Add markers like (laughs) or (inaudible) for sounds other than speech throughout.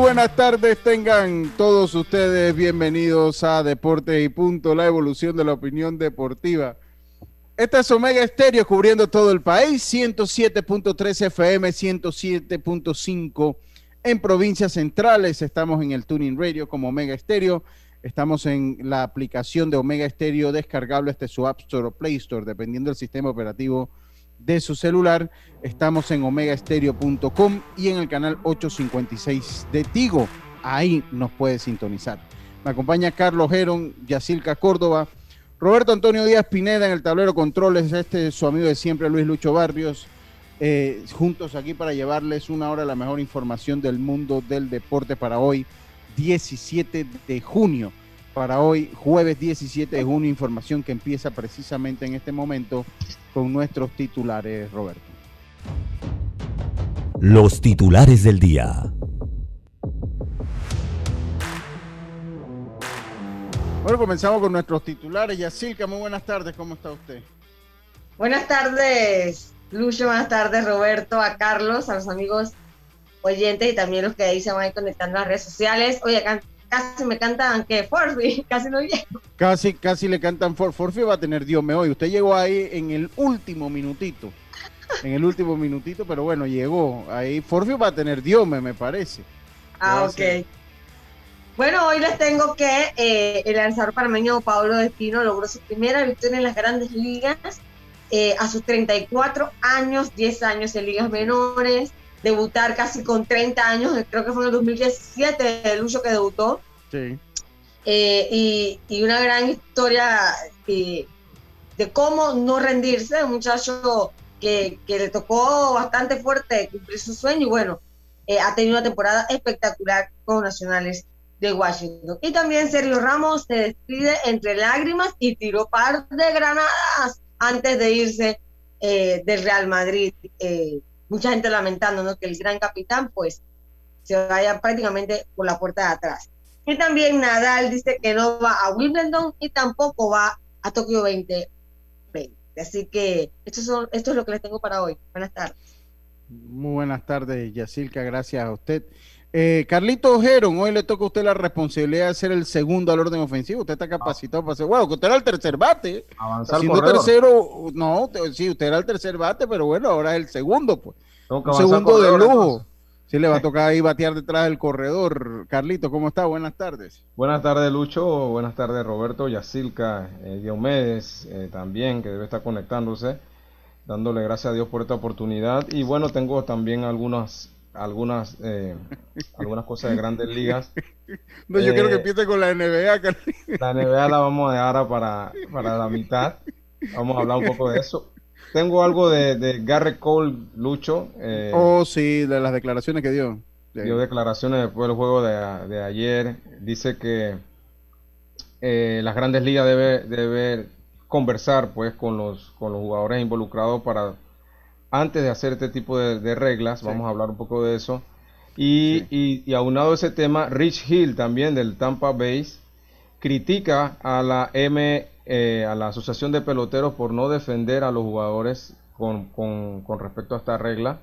Buenas tardes, tengan todos ustedes bienvenidos a Deportes y Punto, la evolución de la opinión deportiva. Esta es Omega Estéreo cubriendo todo el país, 107.3 FM, 107.5 en provincias centrales. Estamos en el Tuning Radio como Omega Estéreo. Estamos en la aplicación de Omega Estéreo descargable este su App Store o Play Store, dependiendo del sistema operativo de su celular. Estamos en omegaestereo.com y en el canal 856 de Tigo. Ahí nos puede sintonizar. Me acompaña Carlos Geron, Yacilca Córdoba, Roberto Antonio Díaz Pineda en el tablero controles, este es su amigo de siempre Luis Lucho Barrios, eh, juntos aquí para llevarles una hora la mejor información del mundo del deporte para hoy, 17 de junio. Para hoy, jueves 17 de junio, información que empieza precisamente en este momento con nuestros titulares, Roberto. Los titulares del día. Bueno, comenzamos con nuestros titulares. Yacilca, muy buenas tardes, ¿cómo está usted? Buenas tardes, Lucho, buenas tardes, Roberto, a Carlos, a los amigos oyentes y también los que ahí se van conectando a las redes sociales. Oye, acá casi me cantan que Forfi, (laughs) casi no llego. Casi, casi le cantan For, Forfi va a tener Dios me hoy. Usted llegó ahí en el último minutito. En el último minutito, pero bueno, llegó. Ahí Forfi va a tener Dios me, me parece. Ah, ok. Bueno, hoy les tengo que eh, el lanzador panameño Pablo Destino logró su primera victoria en las grandes ligas eh, a sus 34 años, 10 años en ligas menores debutar casi con 30 años, creo que fue en el 2017 el Lucho que debutó. Sí. Eh, y, y, una gran historia eh, de cómo no rendirse, un muchacho que, que, le tocó bastante fuerte cumplir su sueño y bueno, eh, ha tenido una temporada espectacular con Nacionales de Washington. Y también Sergio Ramos se despide entre lágrimas y tiró par de granadas antes de irse del Real Madrid mucha gente lamentando ¿no? que el gran capitán pues se vaya prácticamente por la puerta de atrás. Y también Nadal dice que no va a Wimbledon y tampoco va a Tokio 2020. Así que esto, son, esto es lo que les tengo para hoy. Buenas tardes. Muy buenas tardes, Yacilca. Gracias a usted. Eh, Carlito Ojeron, hoy le toca a usted la responsabilidad de ser el segundo al orden ofensivo. Usted está capacitado para ser. Bueno, que usted era el tercer bate. Avanzar Siendo tercero, no, sí, usted era el tercer bate, pero bueno, ahora es el segundo, pues. Un segundo de lujo. Sí, le va a (laughs) tocar ahí batear detrás del corredor. Carlito, ¿cómo está? Buenas tardes. Buenas tardes, Lucho. Buenas tardes, Roberto Yacilca, eh, Diomedes, eh, también, que debe estar conectándose. Dándole gracias a Dios por esta oportunidad. Y bueno, tengo también algunas algunas eh, (laughs) algunas cosas de grandes ligas. No, yo quiero que eh, empiece con la NBA. La NBA la vamos a dejar para, para la mitad. Vamos a hablar un poco de eso. Tengo algo de, de Garrett Cole, Lucho. Eh, oh, sí, de las declaraciones que dio. Dio declaraciones después del juego de, de ayer. Dice que las grandes ligas debe, debe conversar pues con los, con los jugadores involucrados para antes de hacer este tipo de, reglas, vamos a hablar un poco de eso. Y, y, aunado ese tema, Rich Hill también del Tampa Bay critica a la eh, a la Asociación de Peloteros por no defender a los jugadores con, respecto a esta regla.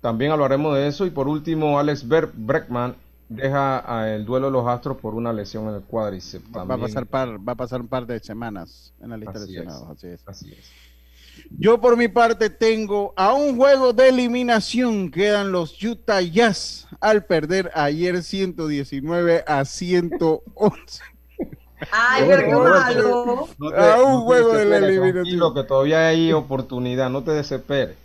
También hablaremos de eso. Y por último, Alex Breckman deja el duelo de los Astros por una lesión en el cuádriceps. Va, a pasar va a pasar un par de semanas en la lista de lesionados. Así es. Así es. Yo por mi parte tengo a un juego de eliminación. Quedan los Utah Jazz al perder ayer 119 a 111. Ay, pero qué malo. a un juego de la eliminación. que todavía hay oportunidad, no te desesperes.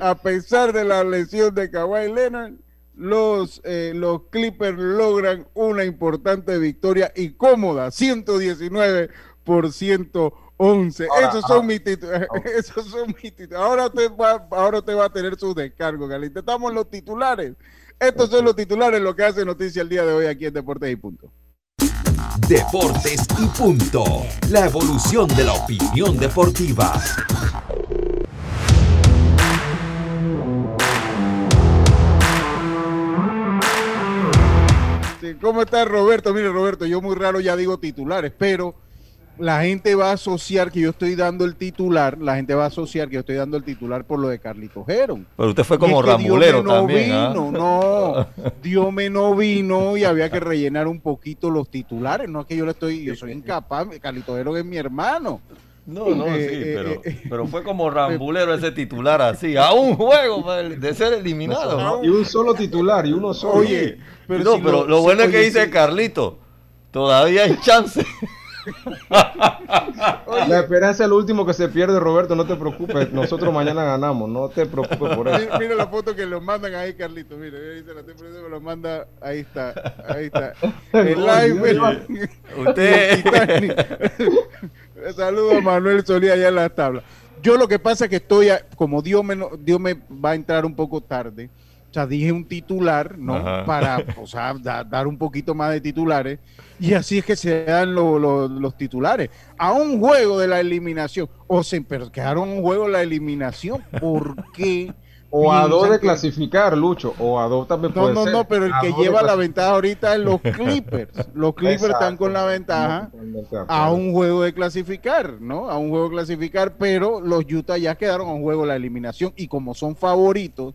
A pesar de la lesión de Kawhi Leonard, los, eh, los Clippers logran una importante victoria y cómoda, 119 por 111. (laughs) esos, son mis titulares. esos son mis titulares. Ahora usted va, ahora usted va a tener sus descargos, Galita. Estamos los titulares. Estos son los titulares, lo que hace noticia el día de hoy aquí en Deportes y Punto. Deportes y Punto. La evolución de la opinión deportiva. ¿Cómo está Roberto? Mire, Roberto, yo muy raro ya digo titulares, pero la gente va a asociar que yo estoy dando el titular, la gente va a asociar que yo estoy dando el titular por lo de Carlito Geron. Pero usted fue como rambulero no también. ¿ah? Vino, No, (laughs) Dios me no vino y había que rellenar un poquito los titulares. No es que yo le estoy, yo soy (laughs) incapaz, Carlito Geron es mi hermano. No, no, eh, sí, eh, pero, eh, pero, fue como rambulero ese titular así, a un juego de ser eliminado. Y un solo titular, y uno solo. Oye, pero, no, pero lo, bueno es que dice Carlito, todavía hay chance. La esperanza es lo último que se pierde, Roberto. No te preocupes. Nosotros mañana ganamos. No te preocupes por eso. Mira, la foto que lo mandan ahí, Carlito. Mira, ahí se la me lo manda. Ahí está. Ahí está. El live. Usted. Saludos a Manuel Solía allá en la tabla. Yo lo que pasa es que estoy, como Dios me, Dios me va a entrar un poco tarde. O sea, dije un titular, ¿no? Para, o sea, dar un poquito más de titulares. Y así es que se dan los titulares. A un juego de la eliminación. O se pero quedaron un juego de la eliminación. ¿Por qué? (laughs) O a dos de clasificar, Lucho. O a dos también no, puede no, No, no, pero el que lleva la ventaja ahorita es los (laughs) Clippers. Los Clippers están con la ventaja a un juego de clasificar, ¿no? A un juego de clasificar, pero los Utah ya quedaron a un juego de la eliminación. Y como son favoritos.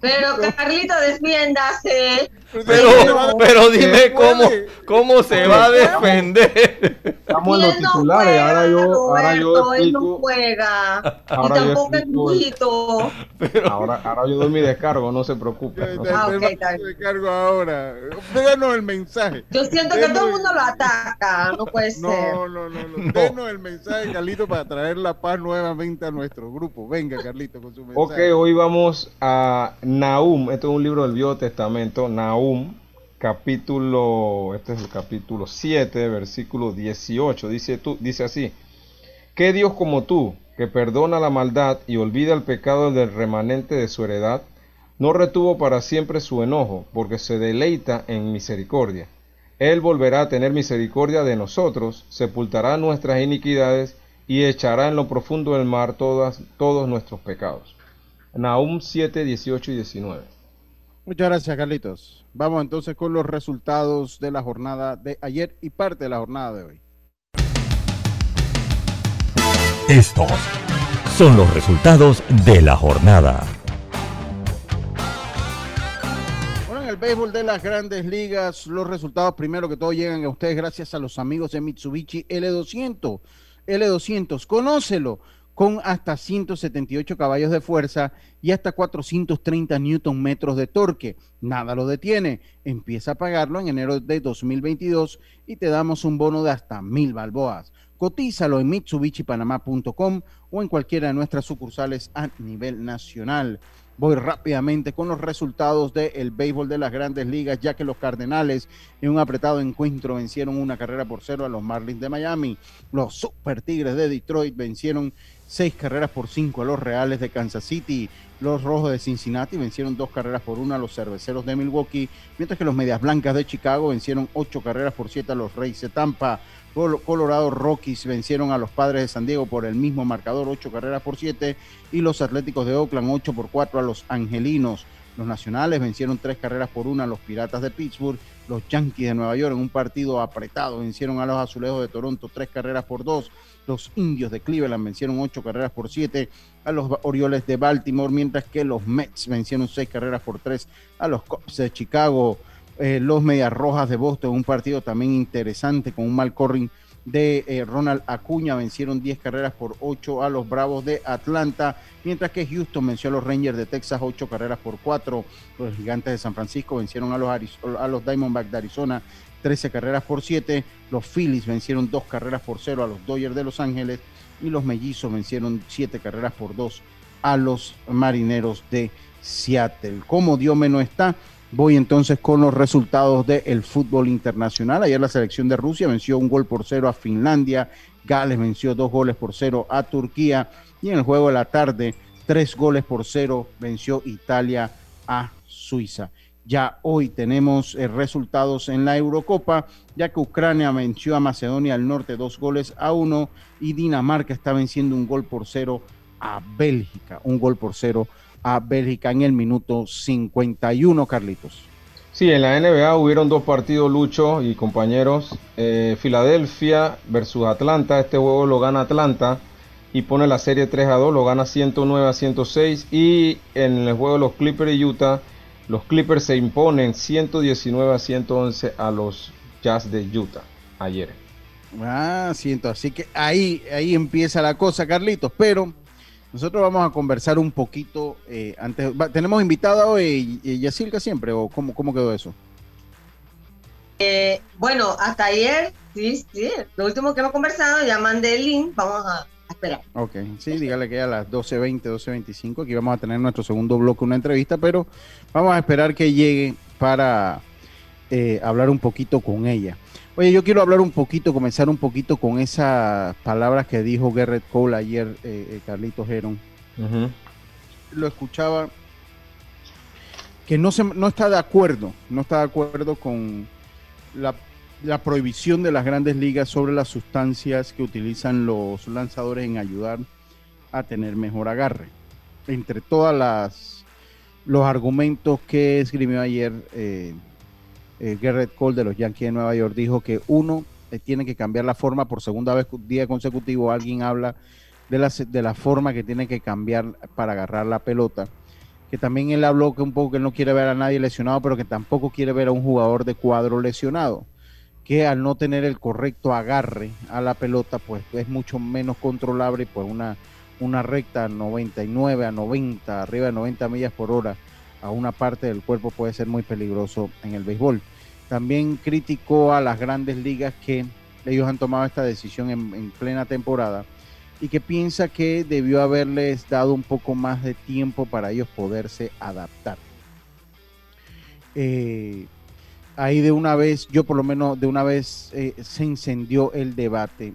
Pero (laughs) Carlito, defiéndase. Pero, pero dime cómo, cómo se va a defender. Estamos en los titulares, ahora yo, ahora yo explico. no juega. Ahora y tampoco es poquito. Ahora, ahora yo doy mi descargo, no se preocupe. No ah, okay, descargo ahora. Déjanos el mensaje. Yo siento que todo el mundo lo ataca, no puede ser. No, no, no, no. Denos el mensaje, Carlito, para traer la paz nuevamente a nuestro grupo. Venga, Carlito, con su mensaje. Ok, hoy vamos a Nahum, este es un libro del Viejo Testamento, Nahum, capítulo, este es el capítulo 7, versículo 18, dice, tú, dice así, ¿qué Dios como tú, que perdona la maldad y olvida el pecado del remanente de su heredad, no retuvo para siempre su enojo, porque se deleita en misericordia? Él volverá a tener misericordia de nosotros, sepultará nuestras iniquidades y echará en lo profundo del mar todos nuestros pecados. Nahum 7, 18 y 19. Muchas gracias, Carlitos. Vamos entonces con los resultados de la jornada de ayer y parte de la jornada de hoy. Estos son los resultados de la jornada. Bueno, en el béisbol de las grandes ligas, los resultados primero que todo llegan a ustedes gracias a los amigos de Mitsubishi L200. L200, conócelo con hasta 178 caballos de fuerza y hasta 430 newton metros de torque. Nada lo detiene. Empieza a pagarlo en enero de 2022 y te damos un bono de hasta mil balboas. Cotízalo en mitsubishipanamá.com o en cualquiera de nuestras sucursales a nivel nacional. Voy rápidamente con los resultados del béisbol de las grandes ligas, ya que los Cardenales en un apretado encuentro vencieron una carrera por cero a los Marlins de Miami. Los Super Tigres de Detroit vencieron seis carreras por cinco a los Reales de Kansas City. Los Rojos de Cincinnati vencieron dos carreras por una a los Cerveceros de Milwaukee, mientras que los Medias Blancas de Chicago vencieron ocho carreras por siete a los Reyes de Tampa. Colorado Rockies vencieron a los Padres de San Diego por el mismo marcador, ocho carreras por siete, y los Atléticos de Oakland ocho por cuatro a los Angelinos. Los Nacionales vencieron tres carreras por una a los Piratas de Pittsburgh. Los Yankees de Nueva York en un partido apretado vencieron a los Azulejos de Toronto tres carreras por dos. Los Indios de Cleveland vencieron ocho carreras por siete a los Orioles de Baltimore, mientras que los Mets vencieron seis carreras por tres a los Cubs de Chicago. Eh, los Medias Rojas de Boston, un partido también interesante con un mal corring de eh, Ronald Acuña vencieron 10 carreras por 8 a los Bravos de Atlanta, mientras que Houston venció a los Rangers de Texas 8 carreras por 4. Los Gigantes de San Francisco vencieron a los, a los Diamondbacks de Arizona 13 carreras por 7. Los Phillies vencieron 2 carreras por 0 a los Dodgers de Los Ángeles y los Mellizos vencieron 7 carreras por 2 a los Marineros de Seattle. Como Dios no está, Voy entonces con los resultados del fútbol internacional. Ayer la selección de Rusia venció un gol por cero a Finlandia, Gales venció dos goles por cero a Turquía y en el juego de la tarde tres goles por cero venció Italia a Suiza. Ya hoy tenemos eh, resultados en la Eurocopa, ya que Ucrania venció a Macedonia del Norte dos goles a uno y Dinamarca está venciendo un gol por cero a Bélgica, un gol por cero a Bélgica en el minuto 51, Carlitos. Sí, en la NBA hubieron dos partidos, Lucho y compañeros. Eh, Filadelfia versus Atlanta. Este juego lo gana Atlanta y pone la serie 3 a 2, lo gana 109 a 106. Y en el juego de los Clippers y Utah, los Clippers se imponen 119 a 111 a los Jazz de Utah ayer. Ah, siento, así que ahí, ahí empieza la cosa, Carlitos. Pero nosotros vamos a conversar un poquito eh, antes. ¿Tenemos invitado hoy Yacirca siempre o cómo, cómo quedó eso? Eh, bueno, hasta ayer, sí, sí. Lo último que hemos conversado, ya mandé el link, vamos a, esperar. Ok, sí, dígale que a las 12.20, 12.25, aquí vamos a tener nuestro segundo bloque, una entrevista, pero vamos a esperar que llegue para eh, hablar un poquito con ella. Oye, yo quiero hablar un poquito, comenzar un poquito con esas palabras que dijo Garrett Cole ayer, eh, eh Carlitos Heron. Lo escuchaba que no, se, no está de acuerdo, no está de acuerdo con la, la, prohibición de las grandes ligas sobre las sustancias que utilizan los lanzadores en ayudar a tener mejor agarre. Entre todas las los argumentos que escribió ayer eh, eh, Garrett Cole de los Yankees de Nueva York dijo que uno eh, tiene que cambiar la forma por segunda vez día consecutivo alguien habla de la, de la forma que tiene que cambiar para agarrar la pelota que también él habló que un poco que no quiere ver a nadie lesionado pero que tampoco quiere ver a un jugador de cuadro lesionado que al no tener el correcto agarre a la pelota pues es mucho menos controlable pues una una recta 99 a 90 arriba de 90 millas por hora a una parte del cuerpo puede ser muy peligroso en el béisbol. También criticó a las grandes ligas que ellos han tomado esta decisión en, plena temporada y que piensa que debió haberles dado un poco más de tiempo para ellos poderse adaptar. Eh, ahí de una vez, yo por lo menos de una vez eh, se encendió el debate.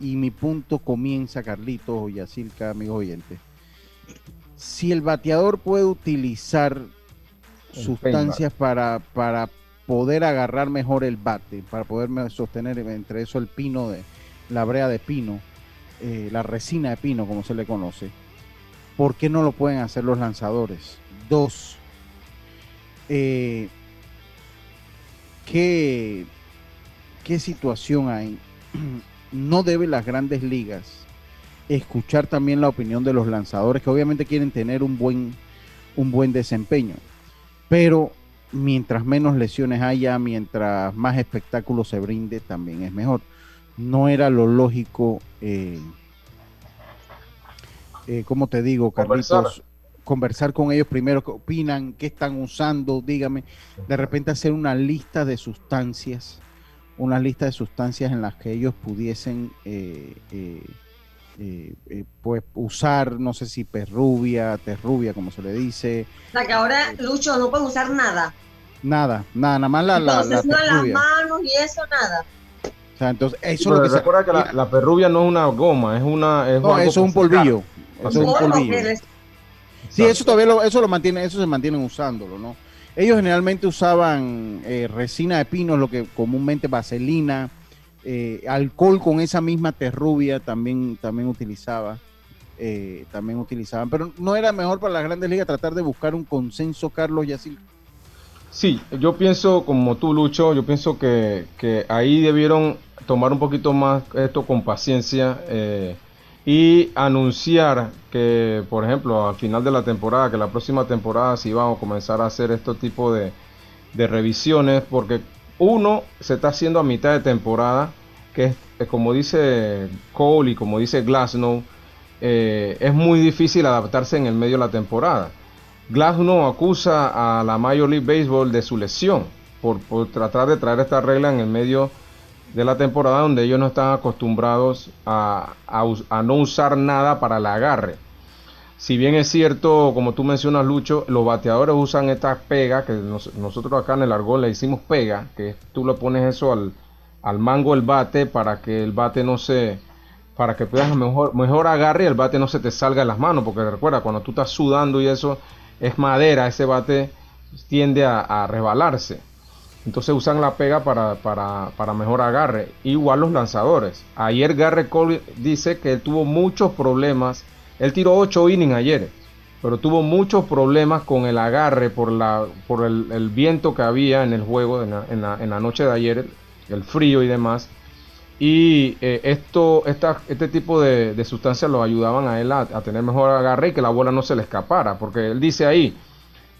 Y mi punto comienza, Carlitos, Yacirca, amigos oyentes si el bateador puede utilizar sustancias para, para poder agarrar mejor el bate, para poder sostener entre eso el pino de la brea de pino, eh, la resina de pino como se le conoce, ¿por qué no lo pueden hacer los lanzadores? Dos, eh, ¿qué, ¿qué situación hay? (clears throat) No debe las grandes ligas escuchar también la opinión de los lanzadores que obviamente quieren tener un buen, un buen desempeño. Pero mientras menos lesiones haya, mientras más espectáculo se brinde, también es mejor. No era lo lógico, eh, eh como te digo, Carlitos, conversar. con ellos primero, qué opinan, qué están usando, dígame, de repente hacer una lista de sustancias, una lista de sustancias en las que ellos pudiesen eh, eh eh, eh, pues usar, no sé si perrubia, terrubia, como se le dice. O sea, que ahora, Lucho, no pueden usar nada. Nada, nada, nada más la, la, las manos y eso, nada. O sea, entonces, eso lo que recuerda que la, la, perrubia no es una goma, es una... Es no, eso es un polvillo. Eso es un polvillo. Sí, eso todavía eso lo mantiene, eso se mantienen usándolo, ¿no? Ellos generalmente usaban eh, resina de pino, lo que comúnmente vaselina, eh, alcohol con esa misma terrubia también, también utilizaba. eh, también utilizaban. Pero no era mejor para las grandes ligas tratar de buscar un consenso, Carlos, y así. Sí, yo pienso, como tú, Lucho, yo pienso que, que ahí debieron tomar un poquito más esto con paciencia eh, y anunciar que, por ejemplo, al final de la temporada, que la próxima temporada sí vamos a comenzar a hacer este tipo de, de revisiones, porque uno se está haciendo a mitad de temporada, que es, como dice Cole y como dice Glasnow, eh, es muy difícil adaptarse en el medio de la temporada. Glasnow acusa a la Major League Baseball de su lesión por, tratar de traer esta regla en el medio de la temporada donde ellos no están acostumbrados a, no usar nada para el agarre. Si bien es cierto, como tú mencionas, Lucho, los bateadores usan estas pegas, que nosotros acá en el argón le hicimos pega, que tú le pones eso al, al mango del bate para que el bate no se, para que puedas mejor, mejor agarre y el bate no se te salga de las manos, porque recuerda, cuando tú estás sudando y eso es madera, ese bate tiende a, resbalarse. Entonces usan la pega para, para, mejor agarre. Igual los lanzadores. Ayer Garrett Cole dice que él tuvo muchos problemas. Él tiró 8 innings ayer, pero tuvo muchos problemas con el agarre por, la, por el, viento que había en el juego en la noche de ayer, el frío y demás. Y eh, esto, este tipo de, sustancias lo ayudaban a él a, tener mejor agarre y que la bola no se le escapara. Porque él dice ahí,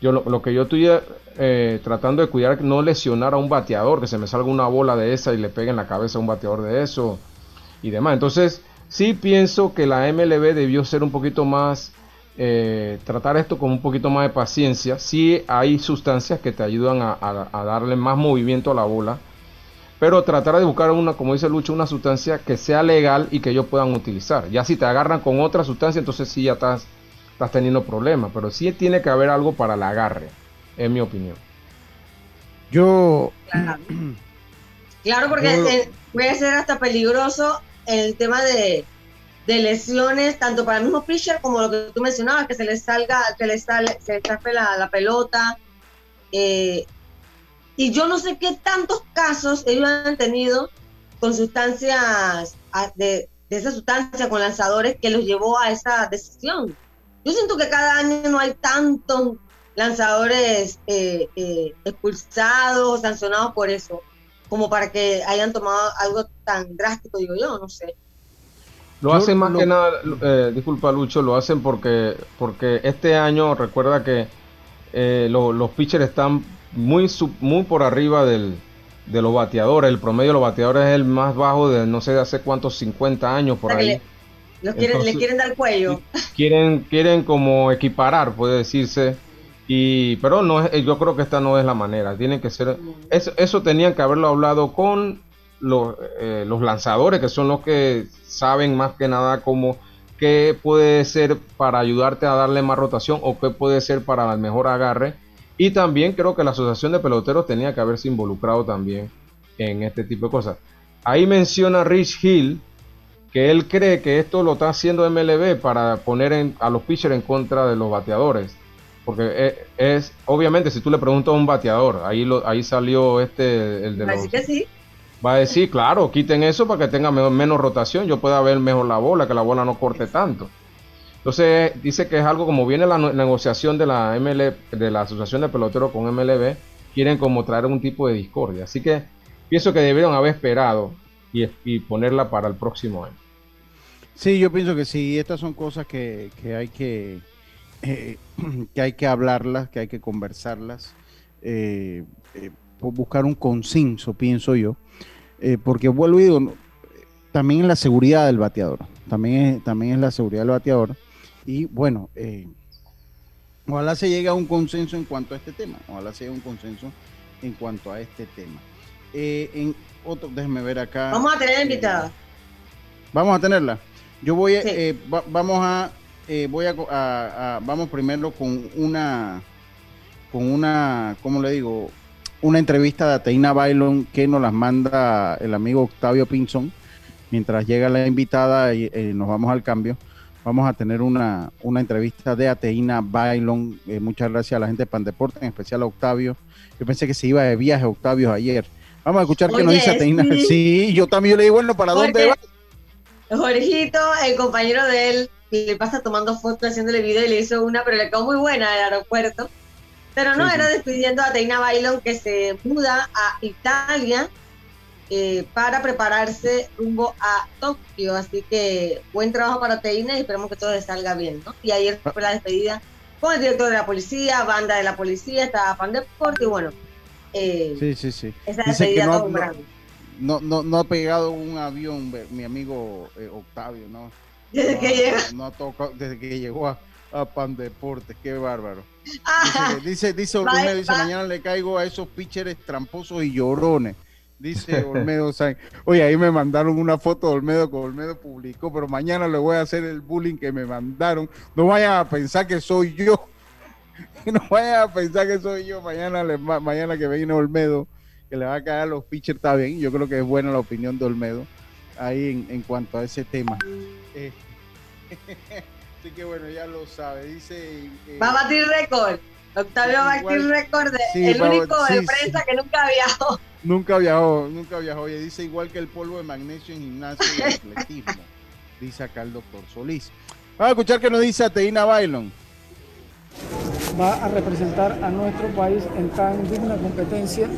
yo lo, que yo estoy eh, tratando de cuidar no lesionar a un bateador, que se me salga una bola de esa y le pegue en la cabeza a un bateador de eso y demás. Entonces, sí pienso que la MLB debió ser un poquito más, eh, tratar esto con un poquito más de paciencia. Sí hay sustancias que te ayudan a darle más movimiento a la bola pero tratar de buscar una, como dice Lucho, una sustancia que sea legal y que ellos puedan utilizar. Ya si te agarran con otra sustancia, entonces sí ya estás, estás teniendo problemas, pero sí tiene que haber algo para el agarre, en mi opinión. Yo... Claro, (clears throat) porque puede ser hasta peligroso el tema de, lesiones, tanto para el mismo pitcher como lo que tú mencionabas, que se le salga, que le sale, se le la, la pelota. Eh, y yo no sé qué tantos casos ellos han tenido con sustancias, de, esa sustancia, con lanzadores, que los llevó a esa decisión. Yo siento que cada año no hay tantos lanzadores eh, eh, expulsados, sancionados por eso, como para que hayan tomado algo tan drástico, digo yo, no sé. Lo hacen más que nada, eh, disculpa Lucho, lo hacen porque, porque este año recuerda que los pitchers están muy, muy por arriba del, de los bateadores. El promedio de los bateadores es el más bajo de no sé hace cuántos 50 años por ahí. Le, quieren, le quieren dar cuello. Quieren, quieren como equiparar, puede decirse. Y, pero no es, yo creo que esta no es la manera. Tienen que ser. Eso, eso tenían que haberlo hablado con los, eh, los lanzadores, que son los que saben más que nada cómo qué puede ser para ayudarte a darle más rotación o qué puede ser para el mejor agarre y también creo que la Asociación de Peloteros tenía que haberse involucrado también en este tipo de cosas. Ahí menciona Rich Hill que él cree que esto lo está haciendo MLB para poner a los pitchers en contra de los bateadores. Porque es, obviamente si tú le preguntas a un bateador, ahí lo, ahí salió este el de los, que sí. Va a decir, claro, quiten eso para que tenga menos rotación, yo pueda ver mejor la bola, que la bola no corte tanto. Entonces dice que es algo como viene la negociación de la MLB, de la Asociación de Peloteros con MLB, quieren como traer un tipo de discordia. Así que pienso que debieron haber esperado y, ponerla para el próximo año. Sí, yo pienso que sí, estas son cosas que, hay que, eh, (clears throat) que hay que hablarlas, que hay que conversarlas, eh, eh, buscar un consenso, pienso yo, porque vuelvo y digo, también es la seguridad del bateador, también también es la seguridad del bateador y bueno, ojalá se llegue a un consenso en cuanto a este tema. Ojalá se llegue a un consenso en cuanto a este tema. Otro, ver acá. Vamos a tener invitada. Vamos a tenerla. Yo voy, a, eh, vamos a, voy a, vamos primero con una, con una, ¿cómo le digo? Una entrevista de Ateina Bailon que nos las manda el amigo Octavio Pinzón. Mientras llega la invitada, y, nos vamos al cambio vamos a tener una, entrevista de Ateína Bailón. Eh, muchas gracias a la gente de Pandeporte, en especial a Octavio. Yo pensé que se iba de viaje Octavio ayer. Vamos a escuchar qué nos dice Ateína. Sí. yo también le digo, bueno, ¿para dónde va? Jorgito, el compañero de él, le pasa tomando fotos, haciéndole video y le hizo una, pero le quedó muy buena del aeropuerto. Pero no, era despidiendo a Teina Bailon que se muda a Italia eh, para prepararse rumbo a Tokio. Así que buen trabajo para Teina y esperemos que todo le salga bien. ¿no? Y ayer fue la despedida con el director de la policía, banda de la policía, estaba Fan Deporte y bueno. Eh, sí, sí, sí. Esa despedida no, no, no, no, ha pegado un avión, mi amigo eh, Octavio, ¿no? Desde que llegó. No ha tocado, desde que llegó a, a Pan Deportes, qué bárbaro. Dice, dice, Olmedo, dice, mañana le caigo a esos pitchers tramposos y llorones. Dice Olmedo Oye, ahí me mandaron una foto de Olmedo que Olmedo publicó, pero mañana le voy a hacer el bullying que me mandaron. No vayan a pensar que soy yo. (laughs) No vayan a pensar que soy yo. Mañana, le, mañana que viene Olmedo, que le va a caer a los pitchers, está bien. Yo creo que es buena la opinión de Olmedo ahí en, cuanto a ese tema. Eh, (laughs) Así que bueno, ya lo sabe. Dice. Eh, va a batir récord. Octavio va a batir récord. el único de prensa que nunca viajó. Nunca viajó, nunca viajó. Oye, dice igual que el polvo de magnesio en gimnasio y atletismo. (laughs) dice acá el doctor Solís. Vamos a escuchar qué nos dice Ateína Bailon. Va a representar a nuestro país en tan digna competencia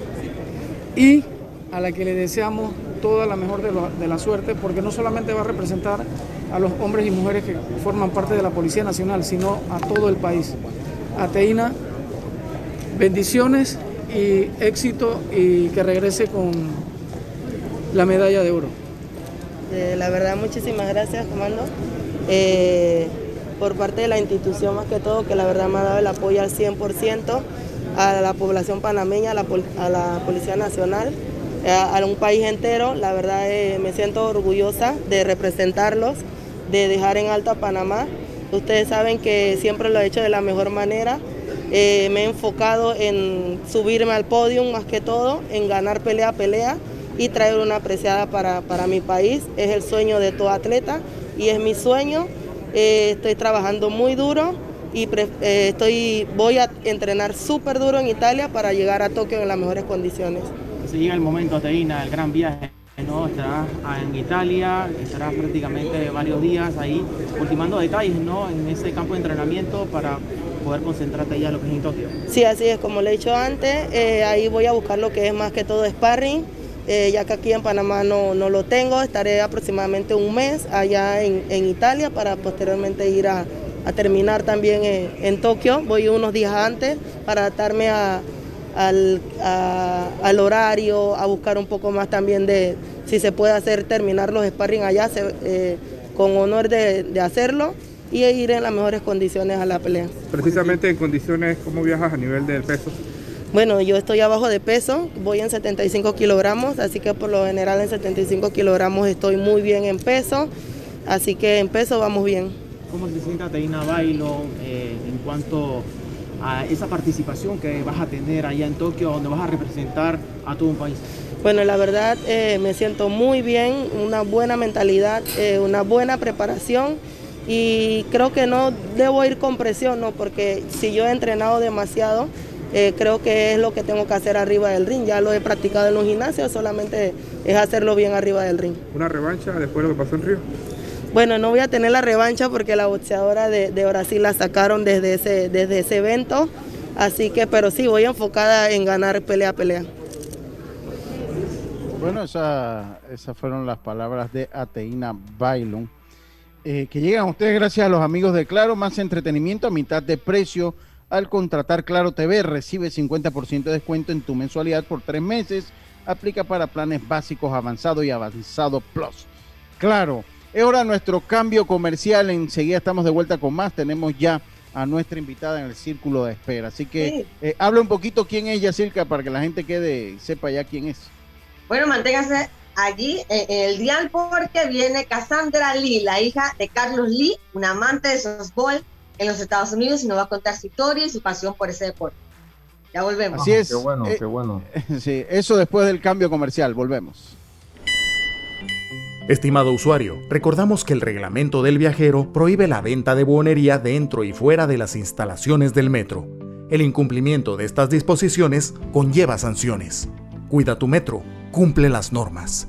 y a la que le deseamos toda la mejor de, la suerte, porque no solamente va a representar a los hombres y mujeres que forman parte de la Policía Nacional, sino a todo el país. Ateína, bendiciones y éxito y que regrese con la medalla de oro. Eh, la verdad, muchísimas gracias, comando. Eh, por parte de la institución más que todo, que la verdad me ha dado el apoyo al 100% a la población panameña, a la, a la Policía Nacional eh, a un país entero. La verdad eh, me siento orgullosa de representarlos, de dejar en alto a Panamá. Ustedes saben que siempre lo he hecho de la mejor manera. Eh, me he enfocado en subirme al podio más que todo, en ganar pelea a pelea y traer una apreciada para, para mi país. Es el sueño de todo atleta y es mi sueño. Estoy trabajando muy duro y estoy, voy a entrenar súper duro en Italia para llegar a Tokio en las mejores condiciones se llega el momento, Teina, el gran viaje, ¿no? Estarás en Italia, estarás prácticamente varios días ahí ultimando detalles, ¿no? En ese campo de entrenamiento para poder concentrarte ya en lo que es en Tokio. Sí, así es, como le he dicho antes, eh, ahí voy a buscar lo que es más que todo sparring, eh, ya que aquí en Panamá no, no, lo tengo, estaré aproximadamente un mes allá en, en Italia para posteriormente ir a, a terminar también en, en Tokio, voy unos días antes para adaptarme a al, al, horario, a buscar un poco más también de si se puede hacer, terminar los sparring allá eh, con honor de, de, hacerlo y ir en las mejores condiciones a la pelea. Precisamente en condiciones, ¿cómo viajas a nivel del peso? Bueno, yo estoy abajo de peso, voy en 75 kilogramos, así que por lo general en 75 kilogramos estoy muy bien en peso, así que en peso vamos bien. ¿Cómo se siente Teina Bailo eh, en cuanto a esa participación que vas a tener allá en Tokio, donde vas a representar a todo un país? Bueno, la verdad eh, me siento muy bien, una buena mentalidad, eh, una buena preparación y creo que no debo ir con presión, ¿no? porque si yo he entrenado demasiado, eh, creo que es lo que tengo que hacer arriba del ring. Ya lo he practicado en los gimnasios, solamente es hacerlo bien arriba del ring. ¿Una revancha después de lo que pasó en Río? Bueno, no voy a tener la revancha porque la boxeadora de, Brasil la sacaron desde ese, desde ese evento. Así que, pero sí, voy enfocada en ganar pelea a pelea. Bueno, esa, esas fueron las palabras de Ateína Bailon. Eh, que llegan a ustedes gracias a los amigos de Claro, más entretenimiento a mitad de precio. Al contratar Claro TV, recibe 50% de descuento en tu mensualidad por tres meses. Aplica para planes básicos, avanzado y avanzado plus. Claro es hora de nuestro cambio comercial. Enseguida estamos de vuelta con más. Tenemos ya a nuestra invitada en el círculo de espera. Así que eh, habla un poquito quién es Yacirca para que la gente quede sepa ya quién es. Bueno, manténgase allí en el dial porque viene Cassandra Lee, la hija de Carlos Lee, una amante de softball en los Estados Unidos y nos va a contar su historia y su pasión por ese deporte. Ya volvemos. Así es. Qué bueno, eh, qué bueno. (laughs) Sí, eso después del cambio comercial. Volvemos. Estimado usuario, recordamos que el reglamento del viajero prohíbe la venta de buonería dentro y fuera de las instalaciones del metro. El incumplimiento de estas disposiciones conlleva sanciones. Cuida tu metro, cumple las normas.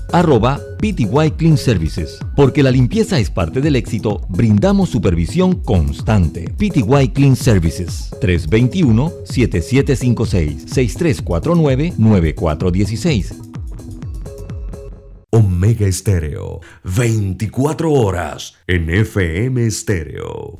arroba PTY Clean Services. Porque la limpieza es parte del éxito, brindamos supervisión constante. PTY Clean Services 321-7756-6349-9416. Omega Estéreo, 24 horas en FM Estéreo.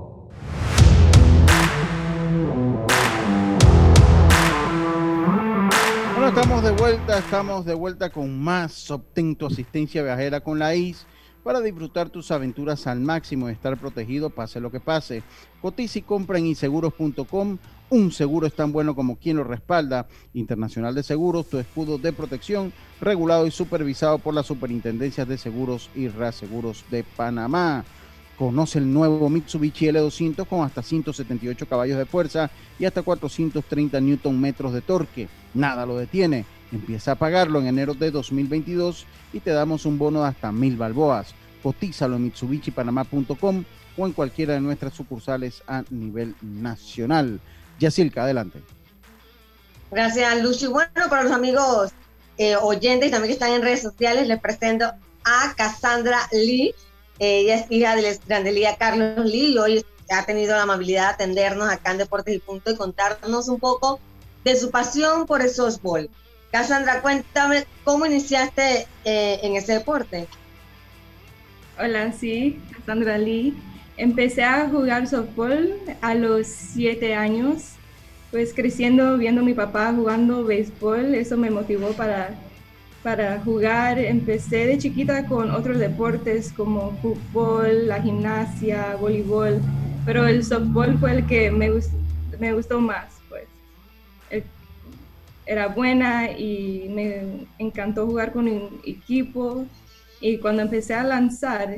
Estamos de vuelta, estamos de vuelta con más. Obtén tu asistencia viajera con la IS para disfrutar tus aventuras al máximo y estar protegido pase lo que pase. Cotiza y compra en inseguros.com. Un seguro es tan bueno como quien lo respalda. Internacional de Seguros, tu escudo de protección, regulado y supervisado por las superintendencias de seguros y reaseguros de Panamá. Conoce el nuevo Mitsubishi L200 con hasta 178 caballos de fuerza y hasta 430 Newton metros de torque. Nada lo detiene. Empieza a pagarlo en enero de 2022 y te damos un bono de hasta mil balboas. Cotízalo en mitsubishipanamá.com o en cualquiera de nuestras sucursales a nivel nacional. Yacilca, adelante. Gracias, Lucy. Bueno, para los amigos eh, oyentes también que están en redes sociales, les presento a Cassandra Lee ella es hija del Estrandelía Carlos Lee y ha tenido la amabilidad de atendernos acá en Deportes y Punto y contarnos un poco de su pasión por el softball. Cassandra, cuéntame cómo iniciaste eh, en ese deporte. Hola, sí, Cassandra Lee. Empecé a jugar softball a los siete años, pues creciendo viendo a mi papá jugando béisbol, eso me motivó para para jugar. Empecé de chiquita con otros deportes como fútbol, la gimnasia, voleibol, pero el softball fue el que me, me gustó más. Pues. Era buena y me encantó jugar con un equipo y cuando empecé a lanzar,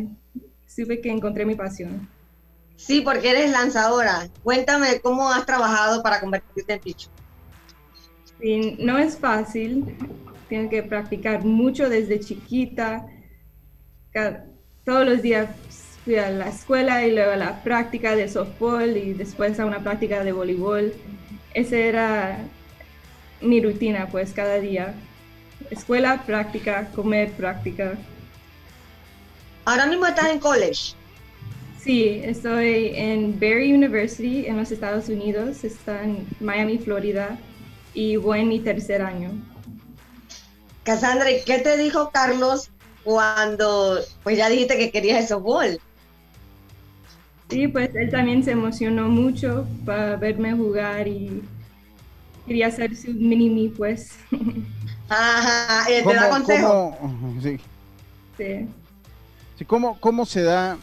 supe que encontré mi pasión. Sí, porque eres lanzadora. Cuéntame cómo has trabajado para convertirte en pitcher. Sí, no es fácil tienen que practicar mucho desde chiquita. todos los días fui a la escuela y luego a la práctica de softball y después a una práctica de voleibol. Esa era mi rutina, pues, cada día. Escuela, práctica, comer, práctica. Ahora mismo estás en college. Sí, estoy en Berry University en los Estados Unidos, está en Miami, Florida, y voy en mi tercer año. Cassandra, ¿y qué te dijo Carlos cuando pues ya dijiste que querías el softball? Sí, pues él también se emocionó mucho para verme jugar y quería hacer su mini pues. Ajá, ¿y te da consejo? sí. Sí. sí ¿cómo, ¿Cómo se da,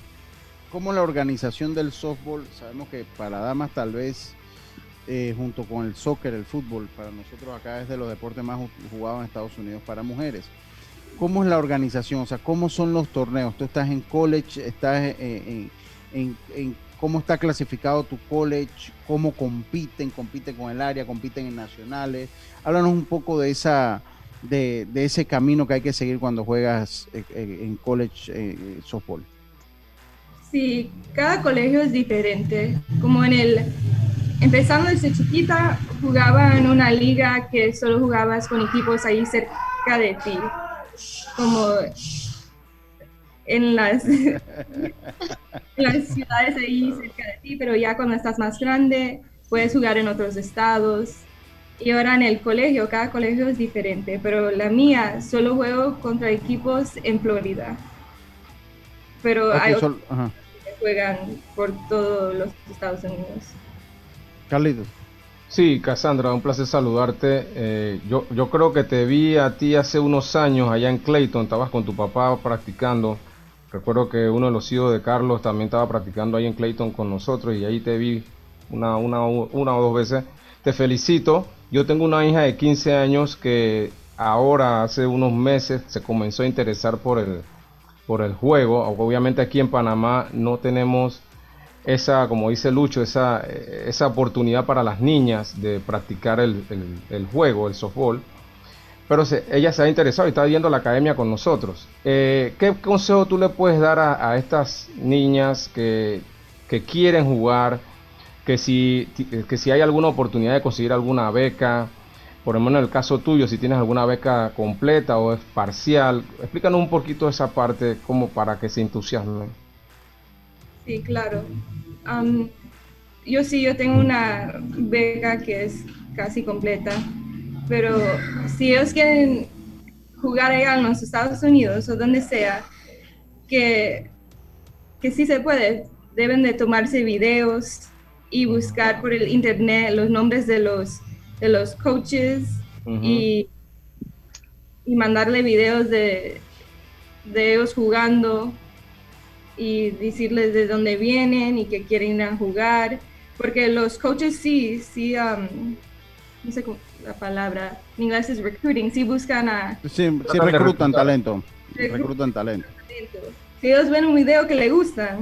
cómo la organización del softball, sabemos que para damas tal vez eh, junto con el soccer, el fútbol, para nosotros acá es de los deportes más jugados en Estados Unidos para mujeres. ¿Cómo es la organización? O sea, ¿cómo son los torneos? Tú estás en college, estás en, cómo está clasificado tu college, cómo compiten, compiten con el área, compiten en nacionales. Háblanos un poco de esa de, ese camino que hay que seguir cuando juegas eh, eh, en college eh, softball. Sí, cada colegio es diferente. Como en el empezando desde chiquita jugaba en una liga que solo jugabas con equipos ahí cerca de ti, como en las, (laughs) las ciudades ahí cerca de ti, pero ya cuando estás más grande puedes jugar en otros estados. Y ahora en el colegio, cada colegio es diferente, pero la mía solo juego contra equipos en Florida. Pero hay otros que juegan por todos los Estados Unidos. Carlitos. Sí, Cassandra, un placer saludarte. Eh, yo, yo creo que te vi a ti hace unos años allá en Clayton, estabas con tu papá practicando Recuerdo que uno de los hijos de Carlos también estaba practicando ahí en Clayton con nosotros y ahí te vi una, una, una o dos veces. Te felicito. Yo tengo una hija de 15 años que ahora hace unos meses se comenzó a interesar por el, por el juego. Obviamente aquí en Panamá no tenemos esa, como dice Lucho, esa, esa oportunidad para las niñas de practicar el, el, juego, el softball pero ella se ha interesado y está yendo a la academia con nosotros. Eh, ¿Qué consejo tú le puedes dar a, estas niñas que, quieren jugar? Que si, que si hay alguna oportunidad de conseguir alguna beca, por lo menos en el caso tuyo, si tienes alguna beca completa o es parcial, explícanos un poquito esa parte como para que se entusiasmen. Sí, claro. yo sí, yo tengo una beca que es casi completa pero si ellos quieren jugar allá en los Estados Unidos o donde sea, que, que sí se puede, deben de tomarse videos y buscar por el internet los nombres de los, de los coaches y, y, mandarle videos de, de ellos jugando y decirles de dónde vienen y que quieren ir a jugar, porque los coaches sí, sí, um, no sé cómo, la palabra en inglés es recruiting, si buscan a... Sí, reclutan talento. Reclutan talento. Si ellos ven un video que le gusta,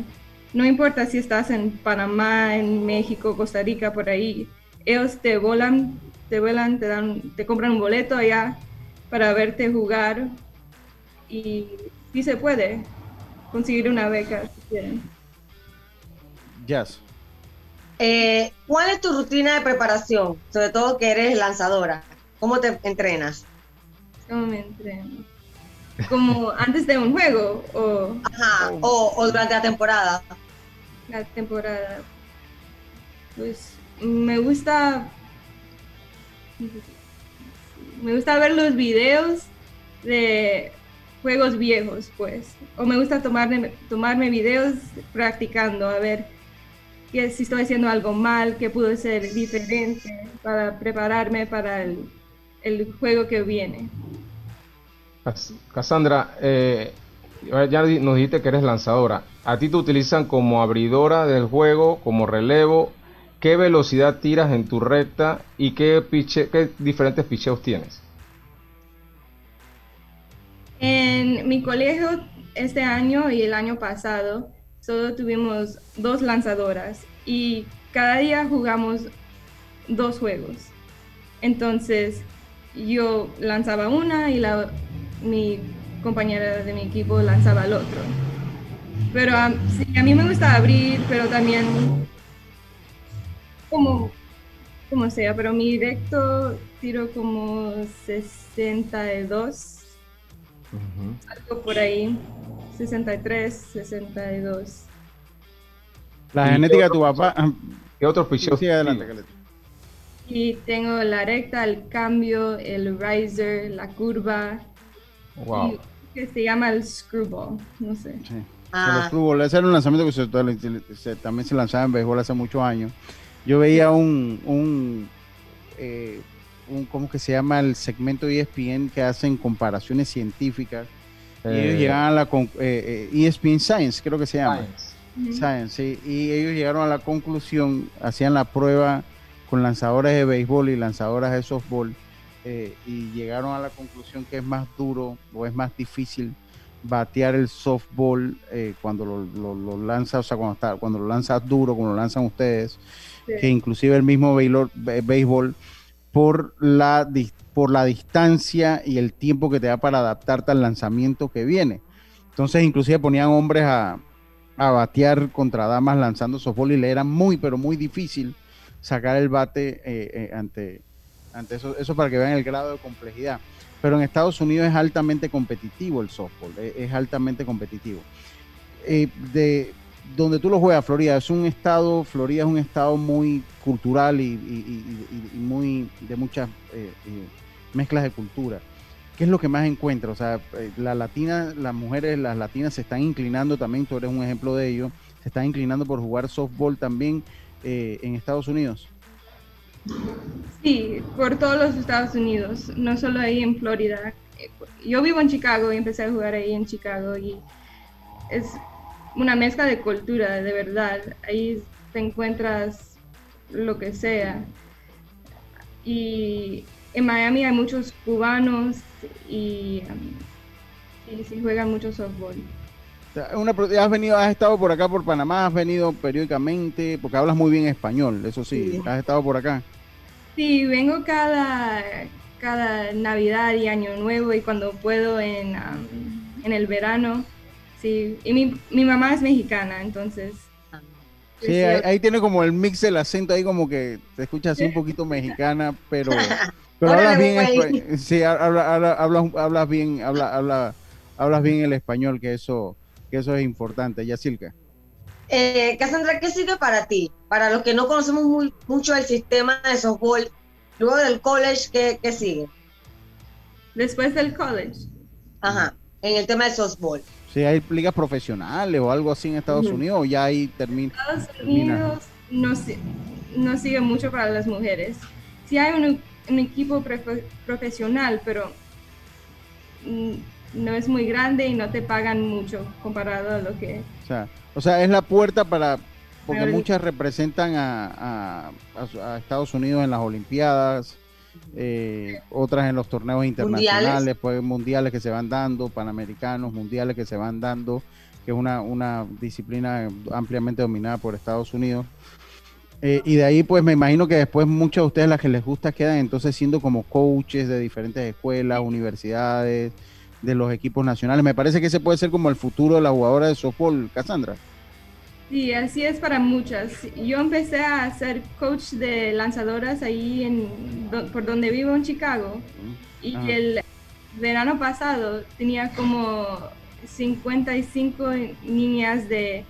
no importa si estás en Panamá, en México, Costa Rica, por ahí, ellos te volan, te vuelan, te dan, te compran un boleto allá para verte jugar y sí se puede conseguir una beca si quieren. Yes. Eh, ¿Cuál es tu rutina de preparación? Sobre todo que eres lanzadora. ¿Cómo te entrenas? ¿Cómo me entreno? ¿Como (laughs) antes de un juego? O, Ajá, o, durante la temporada. La temporada. Pues me gusta. Me gusta ver los videos de juegos viejos, pues. O me gusta tomarme, tomarme videos practicando, a ver que si estoy haciendo algo mal, que pudo ser diferente para prepararme para el, el juego que viene. Cassandra, eh, ya nos dijiste que eres lanzadora. ¿A ti te utilizan como abridora del juego, como relevo? ¿Qué velocidad tiras en tu recta y qué, piche, qué diferentes picheos tienes? En mi colegio este año y el año pasado solo tuvimos dos lanzadoras y cada día jugamos dos juegos. Entonces yo lanzaba una y la, mi compañera de mi equipo lanzaba el otro. Pero a, a mí me gusta abrir, pero también como, como sea, pero mi directo tiro como 62, algo por ahí. 63, 62. La genética de tu papá. Ah, ¿Qué otros picheos? Sí, adelante, Y tengo la recta, el cambio, el riser, la curva. Wow. que se llama el screwball, no sé. Sí. Ah. El screwball, ese era un lanzamiento que se, también se lanzaba en béisbol hace muchos años. Yo veía un, un, eh, un, ¿cómo que se llama? El segmento ESPN que hacen comparaciones científicas y ellos eh, llegaron a la ESPN eh, eh, e Science, creo que se llama. Science. sí. Y ellos llegaron a la conclusión, hacían la prueba con lanzadores de béisbol y lanzadoras de softball y llegaron a la conclusión que es más duro o es más difícil batear el softball eh, cuando lo, lo, lanza, o sea, cuando, está, cuando lo lanza duro, como lo lanzan ustedes, que inclusive el mismo béisbol, por la, por la distancia y el tiempo que te da para adaptarte al lanzamiento que viene. Entonces, inclusive ponían hombres a, a batear contra damas lanzando softball y le era muy, pero muy difícil sacar el bate eh, eh, ante, ante eso, eso para que vean el grado de complejidad pero en Estados Unidos es altamente competitivo el softball, e, es, altamente competitivo. Eh, de donde tú lo juegas, Florida, es un estado, Florida es un estado muy cultural y, muy de muchas eh, eh, mezclas de cultura. ¿Qué es lo que más encuentras? O sea, la latina, las mujeres, las latinas se están inclinando también, tú eres un ejemplo de ello, se están inclinando por jugar softball también en Estados Unidos. Sí, por todos los Estados Unidos, no solo ahí en Florida. Yo vivo en Chicago y empecé a jugar ahí en Chicago y es una mezcla de cultura, de verdad. Ahí te encuentras lo que sea. Y en Miami hay muchos cubanos y, um, juegan mucho softball. Una, has venido, has estado por acá por Panamá, has venido periódicamente, porque hablas muy bien español, eso sí, has estado por acá. Sí, vengo cada, cada Navidad y Año Nuevo y cuando puedo en, en el verano. Sí, y mi, mi, mamá es mexicana, entonces. Sí, ahí, tiene como el mix, el acento ahí como que te escucha así un poquito mexicana, pero, (laughs) pero hablas bien, sí, hablas, hablas, bien, habla, hablas bien el español, que eso, que eso es importante. Yacilca. Eh, Cassandra, ¿qué sigue para ti? Para los que no conocemos muy, mucho el sistema de softball, luego del college, ¿qué, ¿qué, sigue? Después del college. Ajá, en el tema de softball. Sí, hay ligas profesionales o algo así en Estados Unidos, o ya ahí termina. Estados Unidos no, no, sigue mucho para las mujeres. Sí hay un, un equipo profesional, pero mm, no es muy grande y no te pagan mucho comparado a lo que... O sea, o sea, es la puerta para, porque muchas representan a, Estados Unidos en las Olimpiadas, eh, otras en los torneos internacionales, ¿Mundiales? pues mundiales que se van dando, panamericanos, mundiales que se van dando, que es una, una disciplina ampliamente dominada por Estados Unidos. Eh, y de ahí, pues me imagino que después muchos de ustedes, las que les gusta, quedan entonces siendo como coaches de diferentes escuelas, universidades, de los equipos nacionales. Me parece que ese puede ser como el futuro de la jugadora de softball, Cassandra. Sí, así es para muchas. Yo empecé a ser coach de lanzadoras ahí en, por donde vivo en Chicago. Y el verano pasado tenía como 55 niñas de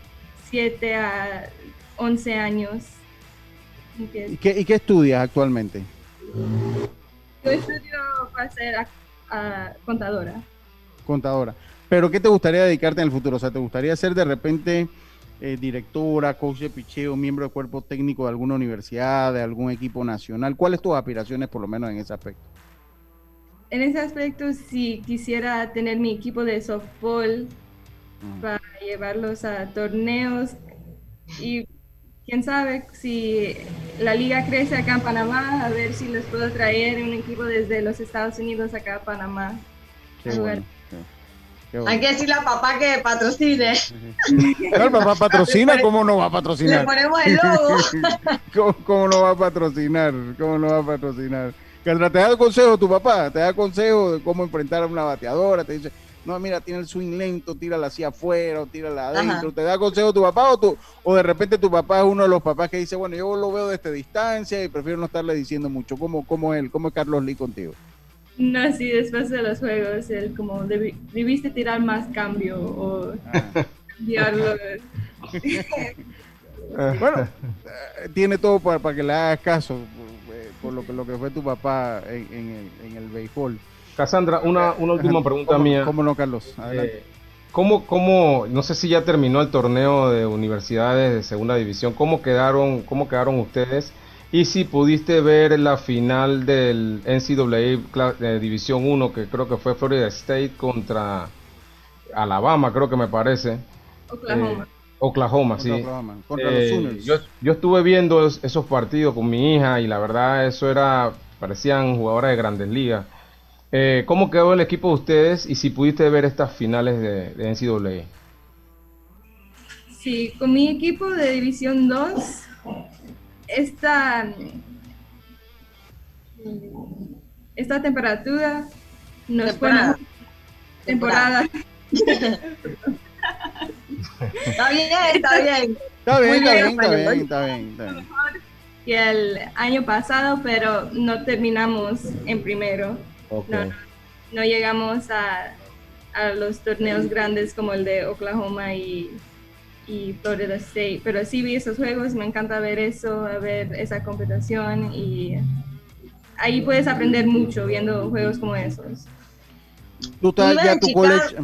7 a 11 años. ¿Y qué, ¿Y qué estudias actualmente? Yo estudio para ser contadora contadora. Pero ¿qué te gustaría dedicarte en el futuro? O sea, ¿te gustaría ser de repente eh, directora, coach de picheo, miembro de cuerpo técnico de alguna universidad, de algún equipo nacional? ¿Cuáles tus aspiraciones por lo menos en ese aspecto? En ese aspecto, si quisiera tener mi equipo de softball para llevarlos a torneos y quién sabe si la liga crece acá en Panamá, a ver si les puedo traer un equipo desde los Estados Unidos acá a Panamá. Hay que decirle a papá que patrocine. el papá patrocina, ¿cómo no va a patrocinar? Le ponemos el logo. (laughs) ¿Cómo, no va a patrocinar? ¿Cómo no va a patrocinar? Que te da consejo tu papá, te da consejo de cómo enfrentar a una bateadora, te dice, no, mira, tiene el swing lento, tírala hacia afuera o tírala adentro. ¿Te da consejo tu papá o, o de repente tu papá es uno de los papás que dice, bueno, yo lo veo desde distancia y prefiero no estarle diciendo mucho? ¿Cómo, cómo, él, cómo es Carlos Lee contigo? No, sí, después de los juegos, él como debiste tirar más cambio o (laughs) ah. bueno, eh, tiene todo para, para, que le hagas caso eh, por lo que, lo que fue tu papá en, el, en el béisbol. Cassandra, una, una última pregunta mía. ¿Cómo no, Carlos? Eh, ¿cómo, ¿Cómo, no sé si ya terminó el torneo de universidades de segunda división, cómo quedaron, cómo quedaron ustedes? Y si pudiste ver la final del NCAA de División 1, que creo que fue Florida State contra Alabama, creo que me parece. Oklahoma. Eh, Oklahoma, sí. Contra los eh, yo, yo, estuve viendo esos partidos con mi hija y la verdad eso era, parecían jugadoras de grandes ligas. Eh, ¿Cómo quedó el equipo de ustedes y si pudiste ver estas finales de, de NCAA? Sí, con mi equipo de División 2, esta, esta temperatura nos Temporada. fue temporada. Está bien, está bien. Está bien, está bien, está bien, está bien, está bien. que el año pasado, pero no terminamos en primero. No, no llegamos a, a los torneos grandes como el de Oklahoma y, y Florida State, pero sí vi esos juegos, me encanta ver eso, ver esa competición y ahí puedes aprender mucho viendo juegos como esos. Tú estás ya en tu Chicago. college.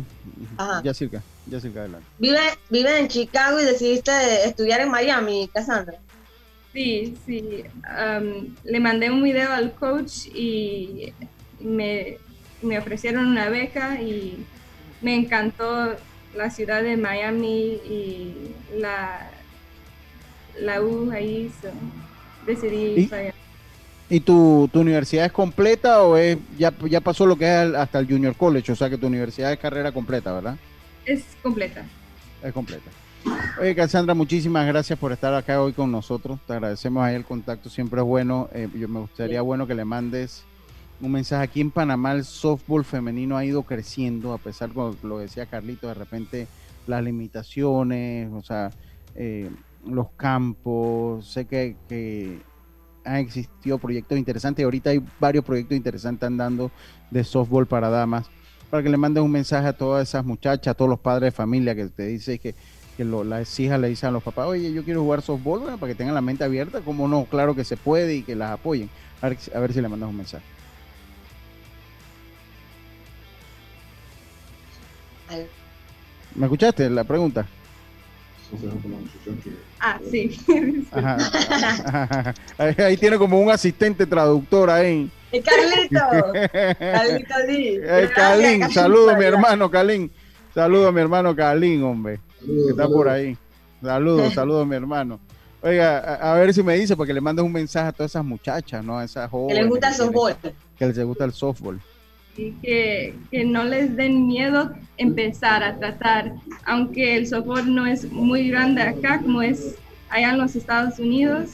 Ajá. Ya circa, ya circa adelante. Vive, vive en Chicago y decidiste estudiar en Miami, Cassandra. Sí, sí. am, le mandé un video al coach y me, me ofrecieron una beca y me encantó la ciudad de Miami y la, la U ahí. so, decidí ¿Y? para allá. ¿Y tu, tu universidad es completa o es ya, ya pasó lo que es el- hasta el Junior College? O sea que tu universidad es carrera completa, ¿verdad? Es completa. Es completa. Oye, Cassandra, muchísimas gracias por estar acá hoy con nosotros. Te agradecemos ahí el contacto, siempre es bueno. Eh, yo me gustaría bueno que le mandes un mensaje. Aquí en Panamá el softball femenino ha ido creciendo, a pesar, como lo decía Carlito, de repente las limitaciones, o sea, eh, los campos. Sé que, que han existido proyectos interesantes y ahorita hay varios proyectos interesantes andando de softball para damas. Para que le mandes un mensaje a todas esas muchachas, a todos los padres de familia que te dicen que, que lo- las hijas le dicen a los papás, oye, yo quiero jugar softball, para que tengan la mente abierta, como no, claro que se puede y que las apoyen. A ver si le mandas un mensaje. ¿Me escuchaste la pregunta? Ah, sí. Ajá. Ajá. Ahí, ahí tiene como un asistente traductor ahí. ¡Eh, Carlito! Carlito. Eh, Calín, saludo mi hermano Calín. Saludo a mi hermano Calín, hombre. Que está por ahí. Saludos, saludos mi hermano. Oiga, a, a ver si me dice, porque le mandas un mensaje a todas esas muchachas, ¿no? A esas Que jóvenes. les gusta el que softball. Que les gusta el softball. Y que, que no les den miedo empezar a tratar, aunque el softball no es muy grande acá como es allá en los Estados Unidos.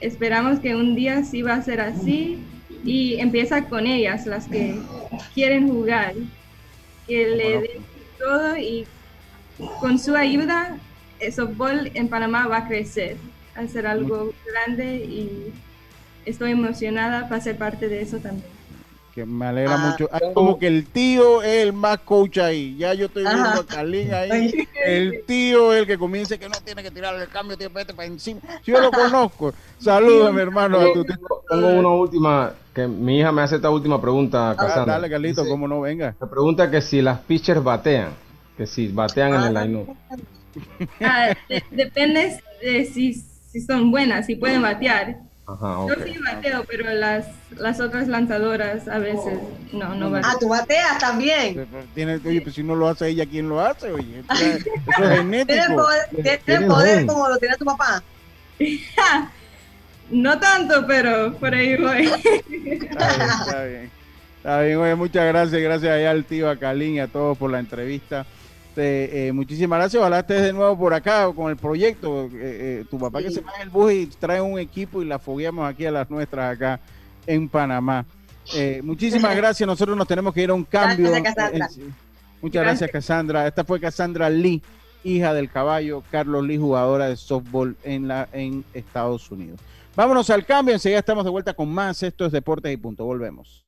Esperamos que un día sí va a ser así y empieza con ellas, las que quieren jugar, que le den todo y con su ayuda el softball en Panamá va a crecer, a ser algo grande y estoy emocionada para ser parte de eso también. Que me alegra Ah, mucho. Hay como que el tío es el más coach ahí. Ya yo estoy viendo Ajá. a Calín ahí. El tío es el que comienza que no tiene que tirar el cambio, tiene que para encima. Si yo lo conozco. Saludos, mi hermano. a tu tío. Tengo una última, que mi hija me hace esta última pregunta, Ah, dale, Carlito, Dice- cómo no venga. Me pregunta que si las pitchers batean, que si batean en el line Ah, de- depende de si, si son buenas, si pueden batear. Ajá, Yo sí bateo, pero las, las otras lanzadoras a veces no, no batean. Ah, tú bateas también. Tiene, oye, pues si no lo hace ella, ¿quién lo hace? Oye, (laughs) eso es genético. Tienes poder, tienes Tienes poder como lo tiene tu papá. (laughs) No tanto, pero por ahí voy. Está bien, está bien. Está bien, oye, muchas gracias, gracias allá al tío, a Calín y a todos por la entrevista. Este, eh, muchísimas gracias, ojalá estés de nuevo por acá con el proyecto. Eh, eh, tu papá que se baje el bus y trae un equipo y la fogueamos aquí a las nuestras acá en Panamá. Muchísimas (laughs) gracias, nosotros nos tenemos que ir a un cambio. Gracias, muchas gracias, Cassandra. Esta fue Cassandra Lee, hija del caballo Carlos Lee, jugadora de softball en, la, en Estados Unidos. Vámonos al cambio, enseguida estamos de vuelta con más. Esto es Deportes y Punto. Volvemos.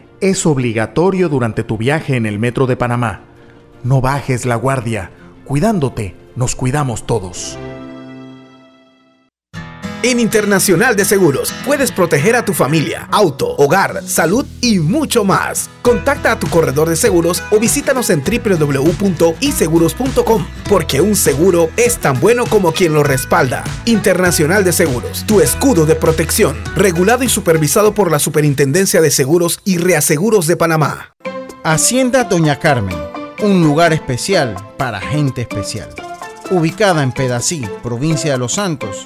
es obligatorio durante tu viaje en el metro de Panamá. No bajes la guardia. Cuidándote, nos cuidamos todos. En Internacional de Seguros puedes proteger a tu familia, auto, hogar, salud y mucho más. Contacta a tu corredor de seguros o visítanos en www.iseguros.com porque un seguro es tan bueno como quien lo respalda. Internacional de Seguros, tu escudo de protección, regulado y supervisado por la Superintendencia de Seguros y Reaseguros de Panamá. Hacienda Doña Carmen, un lugar especial para gente especial. Ubicada en Pedací, provincia de Los Santos,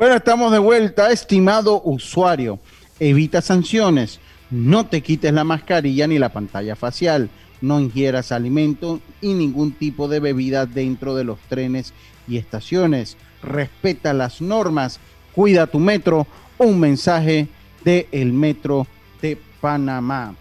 Bueno, estamos de vuelta, estimado usuario. Evita sanciones. No te quites la mascarilla ni la pantalla facial. No ingieras alimento y ningún tipo de bebida dentro de los trenes y estaciones. Respeta las normas. Cuida tu metro. Un mensaje de el Metro de Panamá.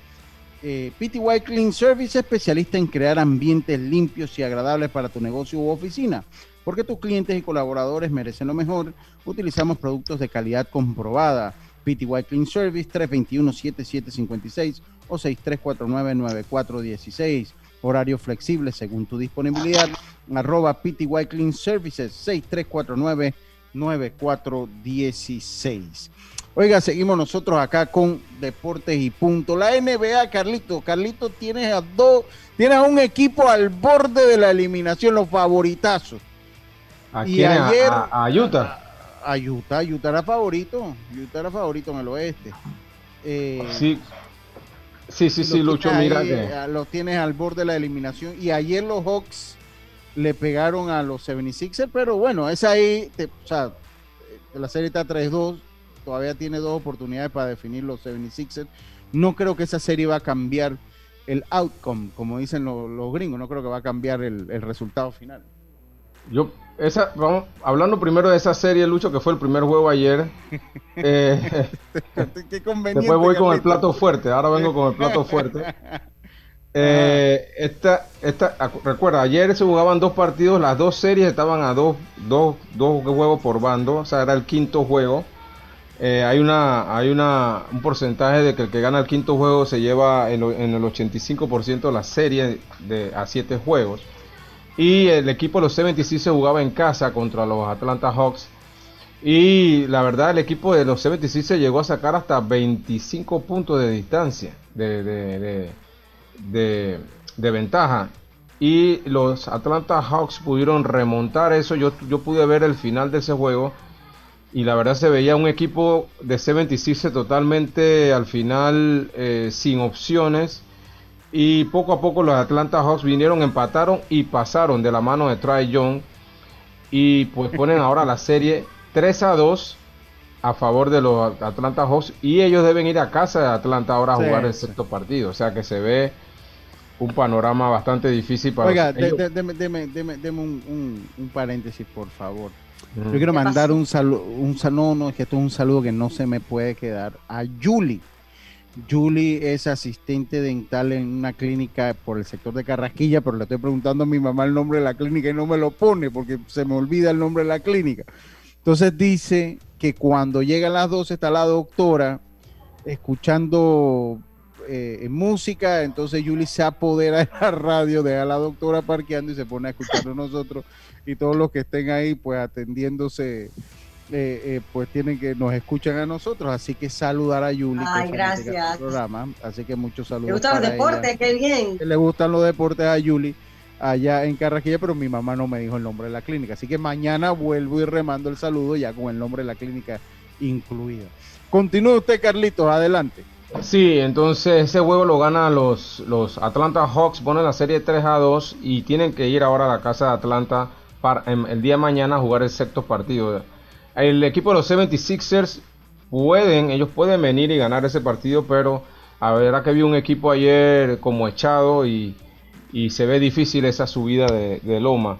Eh, PTY Clean Service, especialista en crear ambientes limpios y agradables para tu negocio u oficina. Porque tus clientes y colaboradores merecen lo mejor, utilizamos productos de calidad comprobada. PTY Clean Service 321-7756 o 6349-9416. Horario flexible según tu disponibilidad. Arroba PTY Clean Services 6349-9416. Oiga, seguimos nosotros acá con Deportes y Punto. La NBA, Carlito. Carlito, tienes a dos, tienes a un equipo al borde de la eliminación, los favoritazos. ¿A quién? Ayer, a, Utah. A Utah, Utah era favorito. Utah era favorito en el oeste. Eh, sí. Sí, sí, sí, Lucho, mira que... Eh, los tienes al borde de la eliminación. Y ayer los Hawks le pegaron a los 76ers, pero bueno, es ahí, o sea, la serie está 3-2, todavía tiene dos oportunidades para definir los 76ers. No creo que esa serie va a cambiar el outcome, como dicen los, gringos, no creo que va a cambiar el, el resultado final. Yo esa, vamos, hablando primero de esa serie, Lucho, que fue el primer juego ayer. (laughs) Eh, después voy con el plato fuerte. Ahora vengo con el plato fuerte. (laughs) Eh, esta, esta, recuerda, ayer se jugaban dos partidos, las dos series estaban a dos, dos, dos juegos por bando, o sea, era el quinto juego. Eh, hay una, hay una, un porcentaje de que el que gana el quinto juego se lleva en, en el 85% de la serie de, a siete juegos. Y el equipo de los 76 se jugaba en casa contra los Atlanta Hawks. Y la verdad, el equipo de los 76 se llegó a sacar hasta 25 puntos de distancia de, de, ventaja. Y los Atlanta Hawks pudieron remontar eso. Yo, yo pude ver el final de ese juego. Y la verdad se veía un equipo de 76 totalmente al final eh, sin opciones y poco a poco los Atlanta Hawks vinieron, empataron y pasaron de la mano de Trae Young. Y pues ponen ahora la serie 3 a 2 a favor de los Atlanta Hawks. Y ellos deben ir a casa de Atlanta ahora a jugar el sexto partido. O sea que se ve un panorama bastante difícil para Oiga, deme, un, paréntesis, por favor. Yo quiero mandar un saludo, un saludo, no, que esto es un saludo que no se me puede quedar a Julie Julie es asistente dental en una clínica por el sector de Carrasquilla, pero le estoy preguntando a mi mamá el nombre de la clínica y no me lo pone porque se me olvida el nombre de la clínica. Entonces dice que cuando llegan las 12 está la doctora escuchando eh, música, entonces Julie se apodera de la radio, deja a la doctora parqueando y se pone a escucharnos nosotros y todos los que estén ahí pues atendiéndose eh, eh, pues tienen que nos escuchan a nosotros, así que saludar a Yuli. Ay, gracias. Programa, así que muchos saludos. ¿Le gustan los deportes? Qué bien. Le gustan los deportes a Yuli allá en Carraquilla, pero mi mamá no me dijo el nombre de la clínica, así que mañana vuelvo y remando el saludo ya con el nombre de la clínica incluida. Continúe usted, Carlitos, adelante. Sí, entonces ese juego lo ganan los, los Atlanta Hawks, ponen la serie 3 a 2 y tienen que ir ahora a la casa de Atlanta para el día de mañana a jugar el sexto partido el equipo de los 76ers pueden, ellos pueden venir y ganar ese partido, pero a ver, que vi un equipo ayer como echado y, se ve difícil esa subida de, loma.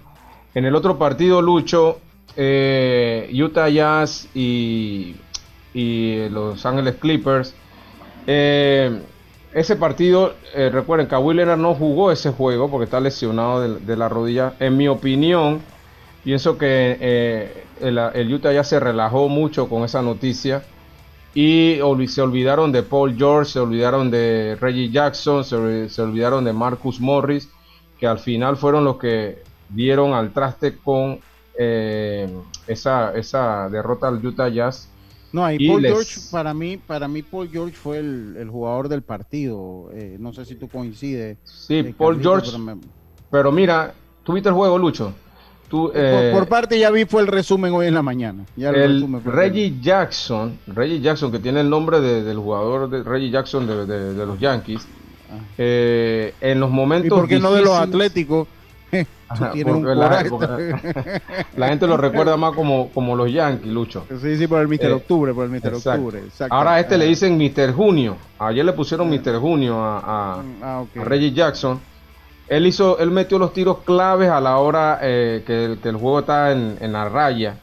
En el otro partido, Lucho, eh, Utah Jazz y, Los Ángeles Clippers. Eh, ese partido, eh, recuerden, Kawhi Leonard no jugó ese juego porque está lesionado de la rodilla. En mi opinión, Pienso que el, Utah ya se relajó mucho con esa noticia y se olvidaron de Paul George, se olvidaron de Reggie Jackson, se, olvidaron de Marcus Morris, que al final fueron los que dieron al traste con eh, esa, esa derrota al Utah Jazz. No, ahí Paul George, para mí, para mí Paul George fue el, jugador del partido. Eh, no sé si tú coincides. Sí, Paul George. pero mira, ¿tuviste el juego, Lucho? Eh, por, parte ya vi fue el resumen hoy en la mañana. el, Reggie Jackson, Reggie Jackson, que tiene el nombre del jugador de Reggie Jackson de, los Yankees, ah. eh, en los momentos. ¿Y por qué no de los Atléticos? (laughs) la, gente lo recuerda más como, como los Yankees, Lucho. Sí, sí, por el Mister eh, Octubre, por el Mister Octubre. Ahora a este le dicen Mister Junio. Ayer le pusieron Mister Junio a, a mm, ah, Reggie Jackson. Él hizo, él metió los tiros claves a la hora eh, que, el, juego está en, la raya.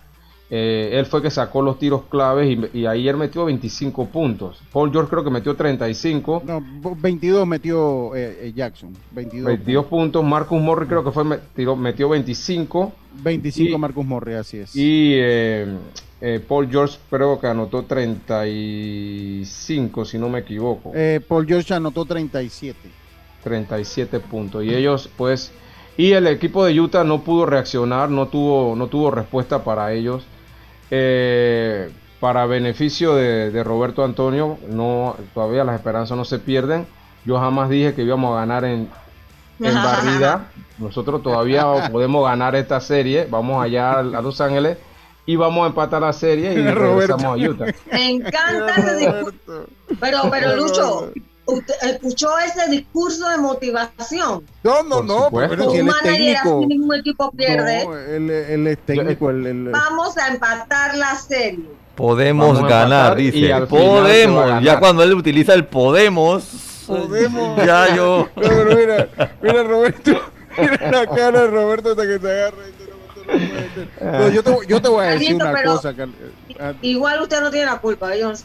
Eh, él fue que sacó los tiros claves y, ahí él metió 25 puntos. Paul George creo que metió 35. No, 22 metió eh, Jackson. 22, 22 puntos. Marcus Morris creo que fue metió 25. 25 Marcus Morris, así es. Y Paul George creo que anotó 35, si no me equivoco. Paul George anotó 37. 37 puntos. Y ellos, pues, y el equipo de Utah no pudo reaccionar, no tuvo, no tuvo respuesta para ellos. Eh, para beneficio de, Roberto Antonio, no, todavía las esperanzas no se pierden. Yo jamás dije que íbamos a ganar en, en (laughs) barrida. Nosotros todavía podemos ganar esta serie. Vamos allá a Los Ángeles y vamos a empatar la serie y (laughs) regresamos a Utah. Me encanta ese discurso. Pero, pero Lucho, ¿Usted escuchó ese discurso de motivación? No, no, no, pero si él es técnico. ningún equipo pierde. No, él, es técnico. Vamos a empatar la serie. Podemos ganar, dice. Podemos. Ya cuando él utiliza el podemos. Podemos. (laughs) Ya yo. No, pero mira, mira, Roberto. Mira la cara de Roberto hasta que se agarra. No, yo, te, yo te voy a decir una cosa. Igual usted no tiene la culpa. Yo no sé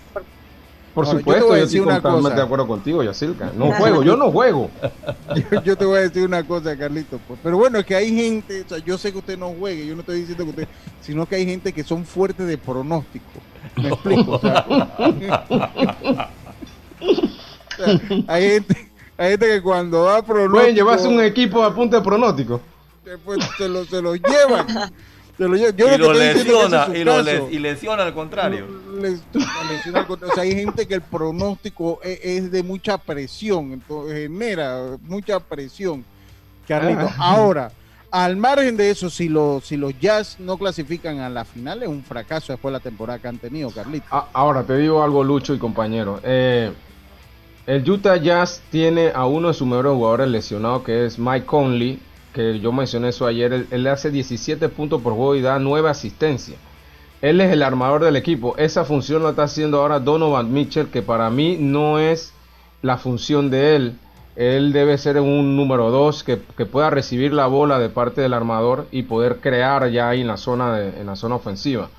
por supuesto, yo, estoy totalmente de acuerdo contigo, Yacilca. No (laughs) juego, yo no juego. (laughs) yo, te voy a decir una cosa, Carlito. Pues. Pero bueno, es que hay gente, o sea, yo sé que usted no juegue, yo no estoy diciendo que usted, sino que hay gente que son fuertes de pronóstico. ¿Me explico? (laughs) hay gente, hay gente que cuando da pronóstico. Pueden llevarse un equipo a punto de pronóstico. Después se lo, se lo llevan. Y, lo lesiona, y, lesiona al contrario. o sea, hay gente que el pronóstico e, es, de mucha presión, entonces genera mucha presión. Carlito, ahora, al margen de eso, si los, si los Jazz no clasifican a la final, es un fracaso después de la temporada que han tenido, Carlito. Ah, ahora, te digo algo, Lucho y compañero. Eh, el Utah Jazz tiene a uno de sus mejores jugadores lesionados, que es Mike Conley que yo mencioné eso ayer, él, le hace 17 puntos por juego y da 9 asistencias. Él es el armador del equipo. Esa función la está haciendo ahora Donovan Mitchell, que para mí no es la función de él. Él debe ser un número 2 que, pueda recibir la bola de parte del armador y poder crear ya ahí en la zona, en la zona ofensiva.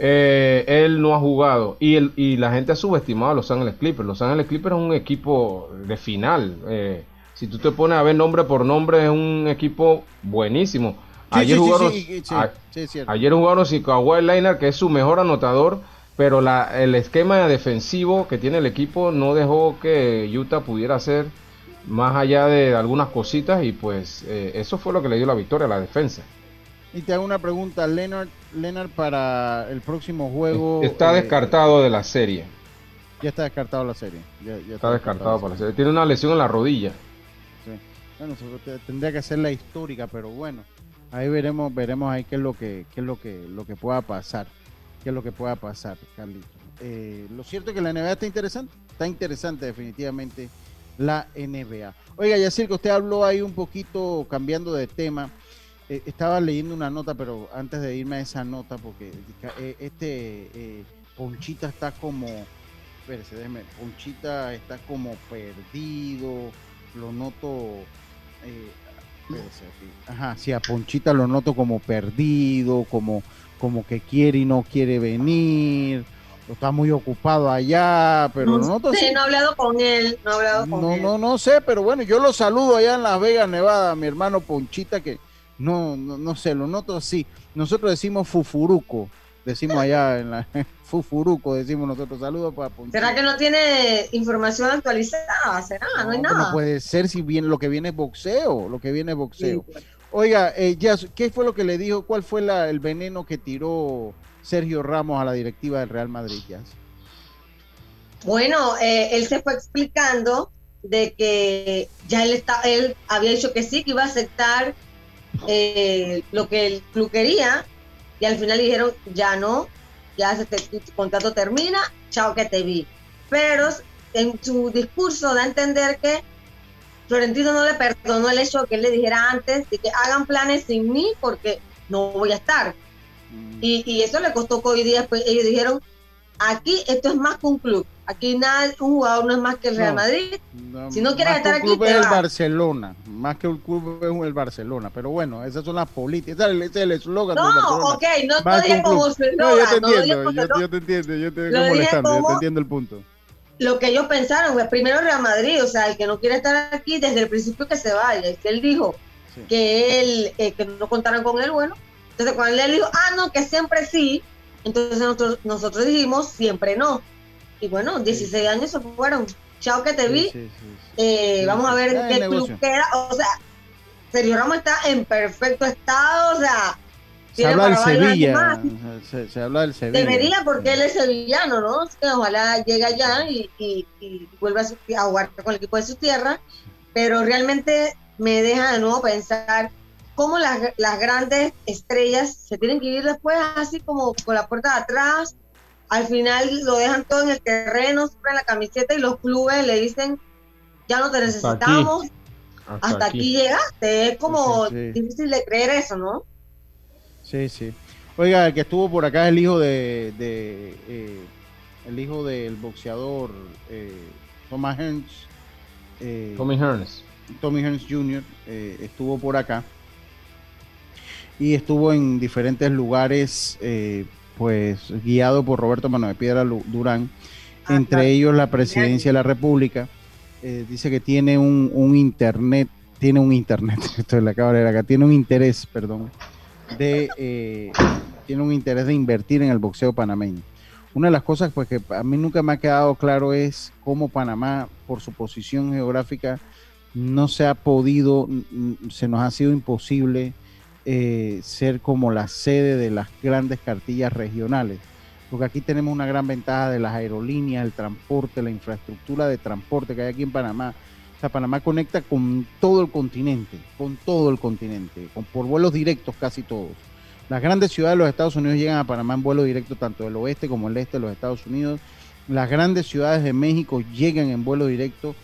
Eh, él no ha jugado y, el, y la gente ha subestimado a Los Ángeles Clippers. Los Ángeles Clippers es un equipo de final. Eh, si tú te pones a ver nombre por nombre, es un equipo buenísimo. ayer, jugaron, ayer jugaron sin Kawhi Leonard, que es su mejor anotador, pero la, el esquema defensivo que tiene el equipo no dejó que Utah pudiera hacer más allá de algunas cositas y pues eh, eso fue lo que le dio la victoria a la defensa. Y te hago una pregunta, Leonard, Leonard para el próximo juego. Está eh, descartado de la serie. Ya está descartado la serie. Ya, ya Está descartado para la serie. Tiene una lesión en la rodilla. Bueno, tendría que ser la histórica, pero bueno, ahí veremos, veremos ahí qué es lo que, qué es lo que, lo que pueda pasar, qué es lo que pueda pasar, Carlito. Eh, lo cierto es que la NBA está interesante, está interesante definitivamente la NBA. Oiga, Yacir, que usted habló ahí un poquito cambiando de tema. eh, estaba leyendo una nota, pero antes de irme a esa nota, porque eh, este Ponchita está como, espérese, déjeme, Ponchita está como perdido, lo noto, eh, ajá, sí, a Ponchita lo noto como perdido, como, como que quiere y no quiere venir, está muy ocupado allá, pero lo no, noto sé, así. no he hablado con él, no he hablado con No, él. no, no sé, pero bueno, yo lo saludo allá en Las Vegas, Nevada, mi hermano Ponchita, que no, no, no sé, lo noto así. Nosotros decimos fufuruco, decimos allá en la fufuruco, decimos nosotros. Saludos para Ponchita. ¿Será que no tiene información actualizada? ¿Será? No, hay No, nada. no puede ser si bien lo que viene es boxeo, lo que viene es boxeo. Oiga, eh, ¿qué fue lo que le dijo? ¿Cuál fue la- el veneno que tiró Sergio Ramos a la directiva del Real Madrid? Bueno, eh, él se fue explicando de que ya él, está, él había dicho que sí, que iba a aceptar eh, lo que el club quería y al final dijeron ya no, ya se te- tu contrato termina, chao que te vi. Pero en su discurso da a entender que Florentino no le perdonó el hecho de que él le dijera antes de que hagan planes sin mí porque no voy a estar. Y, y eso le costó que hoy día pues, ellos dijeron, aquí esto es más que un club, aquí nada, un jugador no es más que el Real No. Madrid. Si no quieres estar aquí, club te es el vas. Barcelona, más que un club es el Barcelona, pero bueno, esas son las políticas, ese es el- eslogan No, Barcelona. ok, no Más dije un como su No, yo te no entiendo, yo, te entiendo, yo te estoy molestando, yo te entiendo el punto. Lo que ellos pensaron, pues, primero Real Madrid, o sea, el que no quiere estar aquí desde el principio que se vaya. Y que él dijo que él, eh, que no contaran con él, bueno. Entonces cuando él dijo, ah, no, que siempre sí, entonces nosotros, nosotros dijimos siempre no. Y bueno, 16 años se fueron. Chao que te vi. Eh, Sí, vamos a ver qué club queda. O sea, Sergio Ramos está en perfecto estado, o sea, Se tiene habla del Sevilla, se, se habla del Sevilla. Debería porque él es sevillano, ¿no? Ojalá llegue allá y, y, y vuelva a, su- a jugar con el equipo de su tierra, pero realmente me deja de nuevo pensar cómo las, las grandes estrellas se tienen que ir después así como con la puerta de atrás, al final lo dejan todo en el terreno, en la camiseta y los clubes le dicen, ya no te necesitamos, hasta, aquí. llegaste, es como Sí, sí, sí. difícil de creer eso, ¿no? Sí, sí. Oiga, el que estuvo por acá es el hijo de, de, eh, el hijo del boxeador eh, Thomas Hearns. eh, Tommy Hearns. Tommy Hearns Jr. eh, estuvo por acá y estuvo en diferentes lugares, eh, pues guiado por Roberto Manuel Piedra Lu- Durán, entre ellos la presidencia de la República. Eh, dice que tiene un, un internet, tiene un internet, (laughs) esto de leer acá, tiene un interés, perdón, de eh, tiene un interés de invertir en el boxeo panameño. Una de las cosas pues que a mí nunca me ha quedado claro es cómo Panamá, por su posición geográfica, no se ha podido, se nos ha sido imposible eh, ser como la sede de las grandes cartillas regionales. Porque aquí tenemos una gran ventaja de las aerolíneas, el transporte, la infraestructura de transporte que hay aquí en Panamá. O sea, Panamá conecta con todo el continente, con todo el continente, con, por vuelos directos casi todos. Las grandes ciudades de los Estados Unidos llegan a Panamá en vuelo directo tanto del oeste como el este de los Estados Unidos. Las grandes ciudades de México llegan en vuelo directo.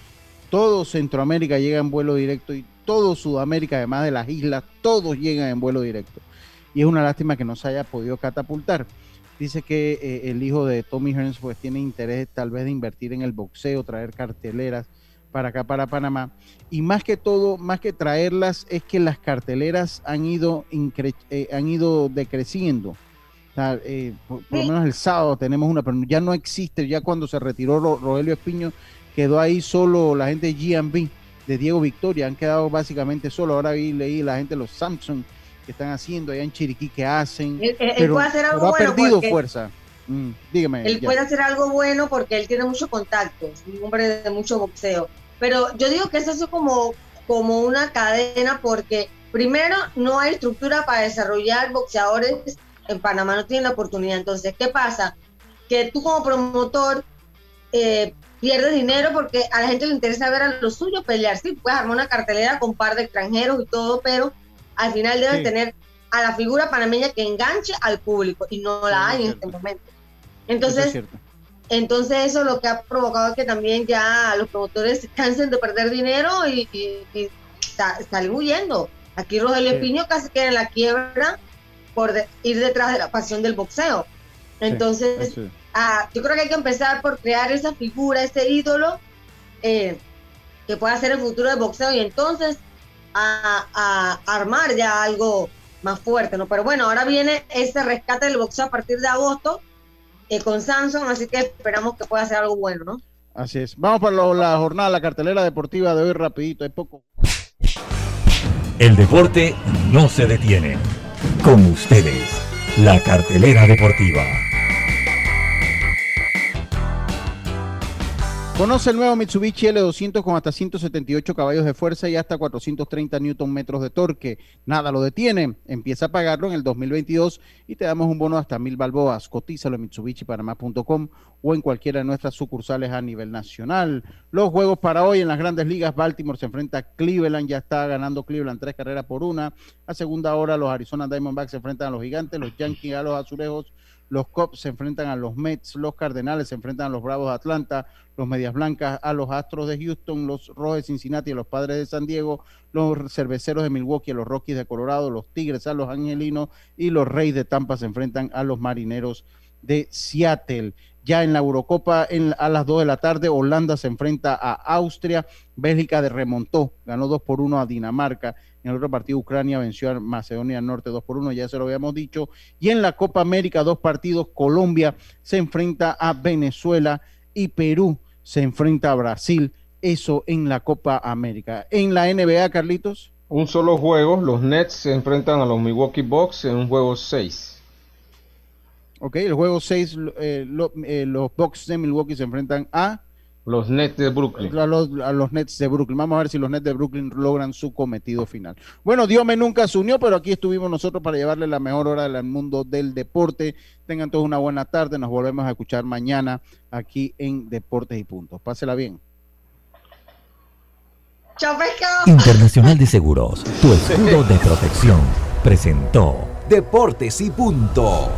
Todo Centroamérica llega en vuelo directo y todo Sudamérica, además de las islas, todos llegan en vuelo directo. Y es una lástima que no se haya podido catapultar. Dice que eh, el hijo de Tommy Hearns pues tiene interés tal vez de invertir en el boxeo, traer carteleras para acá, para Panamá. Y más que todo, más que traerlas, es que las carteleras han ido, eh, han ido decreciendo. O sea, eh, por, por lo menos el sábado tenemos una, pero ya no existe, ya cuando se retiró Ro- Rogelio Espiño, quedó ahí solo la gente de GMB, de Diego Victoria, han quedado básicamente solo. Ahora vi, leí la gente de los Samsung que están haciendo allá en Chiriquí, que hacen, Él- él pero, puede hacer algo pero ha perdido fuerza. Mm, dígame. Él ya. puede hacer algo bueno porque él tiene muchos contactos, un hombre de mucho boxeo. Pero yo digo que eso es como, como una cadena porque primero, no hay estructura para desarrollar boxeadores en Panamá, no tienen la oportunidad. Entonces, ¿qué pasa? Que tú como promotor eh, pierdes dinero porque a la gente le interesa ver a los suyos pelear. Sí, puedes armar una cartelera con un par de extranjeros y todo, pero al final debes tener a la figura panameña que enganche al público y no la hay en este momento. Entonces, entonces eso lo que ha provocado que también ya los promotores se cansen de perder dinero y, y, salen huyendo. Aquí Rogelio Espiño casi queda en la quiebra por ir detrás de la pasión del boxeo. Entonces, ah, yo creo que hay que empezar por crear esa figura, ese ídolo eh, que pueda ser el futuro del boxeo y entonces a, armar ya algo más fuerte, ¿no? Pero bueno, ahora viene ese rescate del boxeo a partir de agosto eh, con Samsung, así que esperamos que pueda ser algo bueno, ¿no? Así es. Vamos para la jornada, la cartelera deportiva de hoy rapidito, hay poco. El deporte no se detiene. Con ustedes, la cartelera deportiva. Conoce el nuevo Mitsubishi L200 con hasta 178 caballos de fuerza y hasta 430 Newton metros de torque. Nada lo detiene. Empieza a pagarlo en el 2022 y te damos un bono hasta mil balboas. Cotízalo en MitsubishiPanamá.com o en cualquiera de nuestras sucursales a nivel nacional. Los juegos para hoy en las grandes ligas. Baltimore se enfrenta a Cleveland. Ya está ganando Cleveland tres carreras por una. A segunda hora los Arizona Diamondbacks se enfrentan a los Gigantes. Los Yankees a los Azulejos los Cubs se enfrentan a los Mets, los Cardenales se enfrentan a los Bravos de Atlanta, los Medias Blancas a los Astros de Houston, los Rojos de Cincinnati a los Padres de San Diego, los Cerveceros de Milwaukee a los Rockies de Colorado, los Tigres a los Angelinos y los Reyes de Tampa se enfrentan a los Marineros de Seattle. Ya en la Eurocopa a las 2 de la tarde, Holanda se enfrenta a Austria, Bélgica de remontó, ganó 2 por 1 a Dinamarca. En el otro partido, Ucrania venció a Macedonia Norte 2 por 1, ya se lo habíamos dicho. Y en la Copa América, dos partidos, Colombia se enfrenta a Venezuela y Perú se enfrenta a Brasil. Eso en la Copa América. En la NBA, Carlitos. Un solo juego, los Nets se enfrentan a los Milwaukee Bucks en un juego 6. Ok, el juego 6, eh, eh, los Bucks de Milwaukee se enfrentan a... Los Nets de Brooklyn. A los, Nets de Brooklyn. Vamos a ver si los Nets de Brooklyn logran su cometido final. Bueno, Diome nunca se unió, pero aquí estuvimos nosotros para llevarle la mejor hora del mundo del deporte. Tengan todos una buena tarde. Nos volvemos a escuchar mañana aquí en Deportes y Puntos. Pásela bien. Chao, pescado. Internacional de Seguros, tu escudo de protección, presentó Deportes y Punto.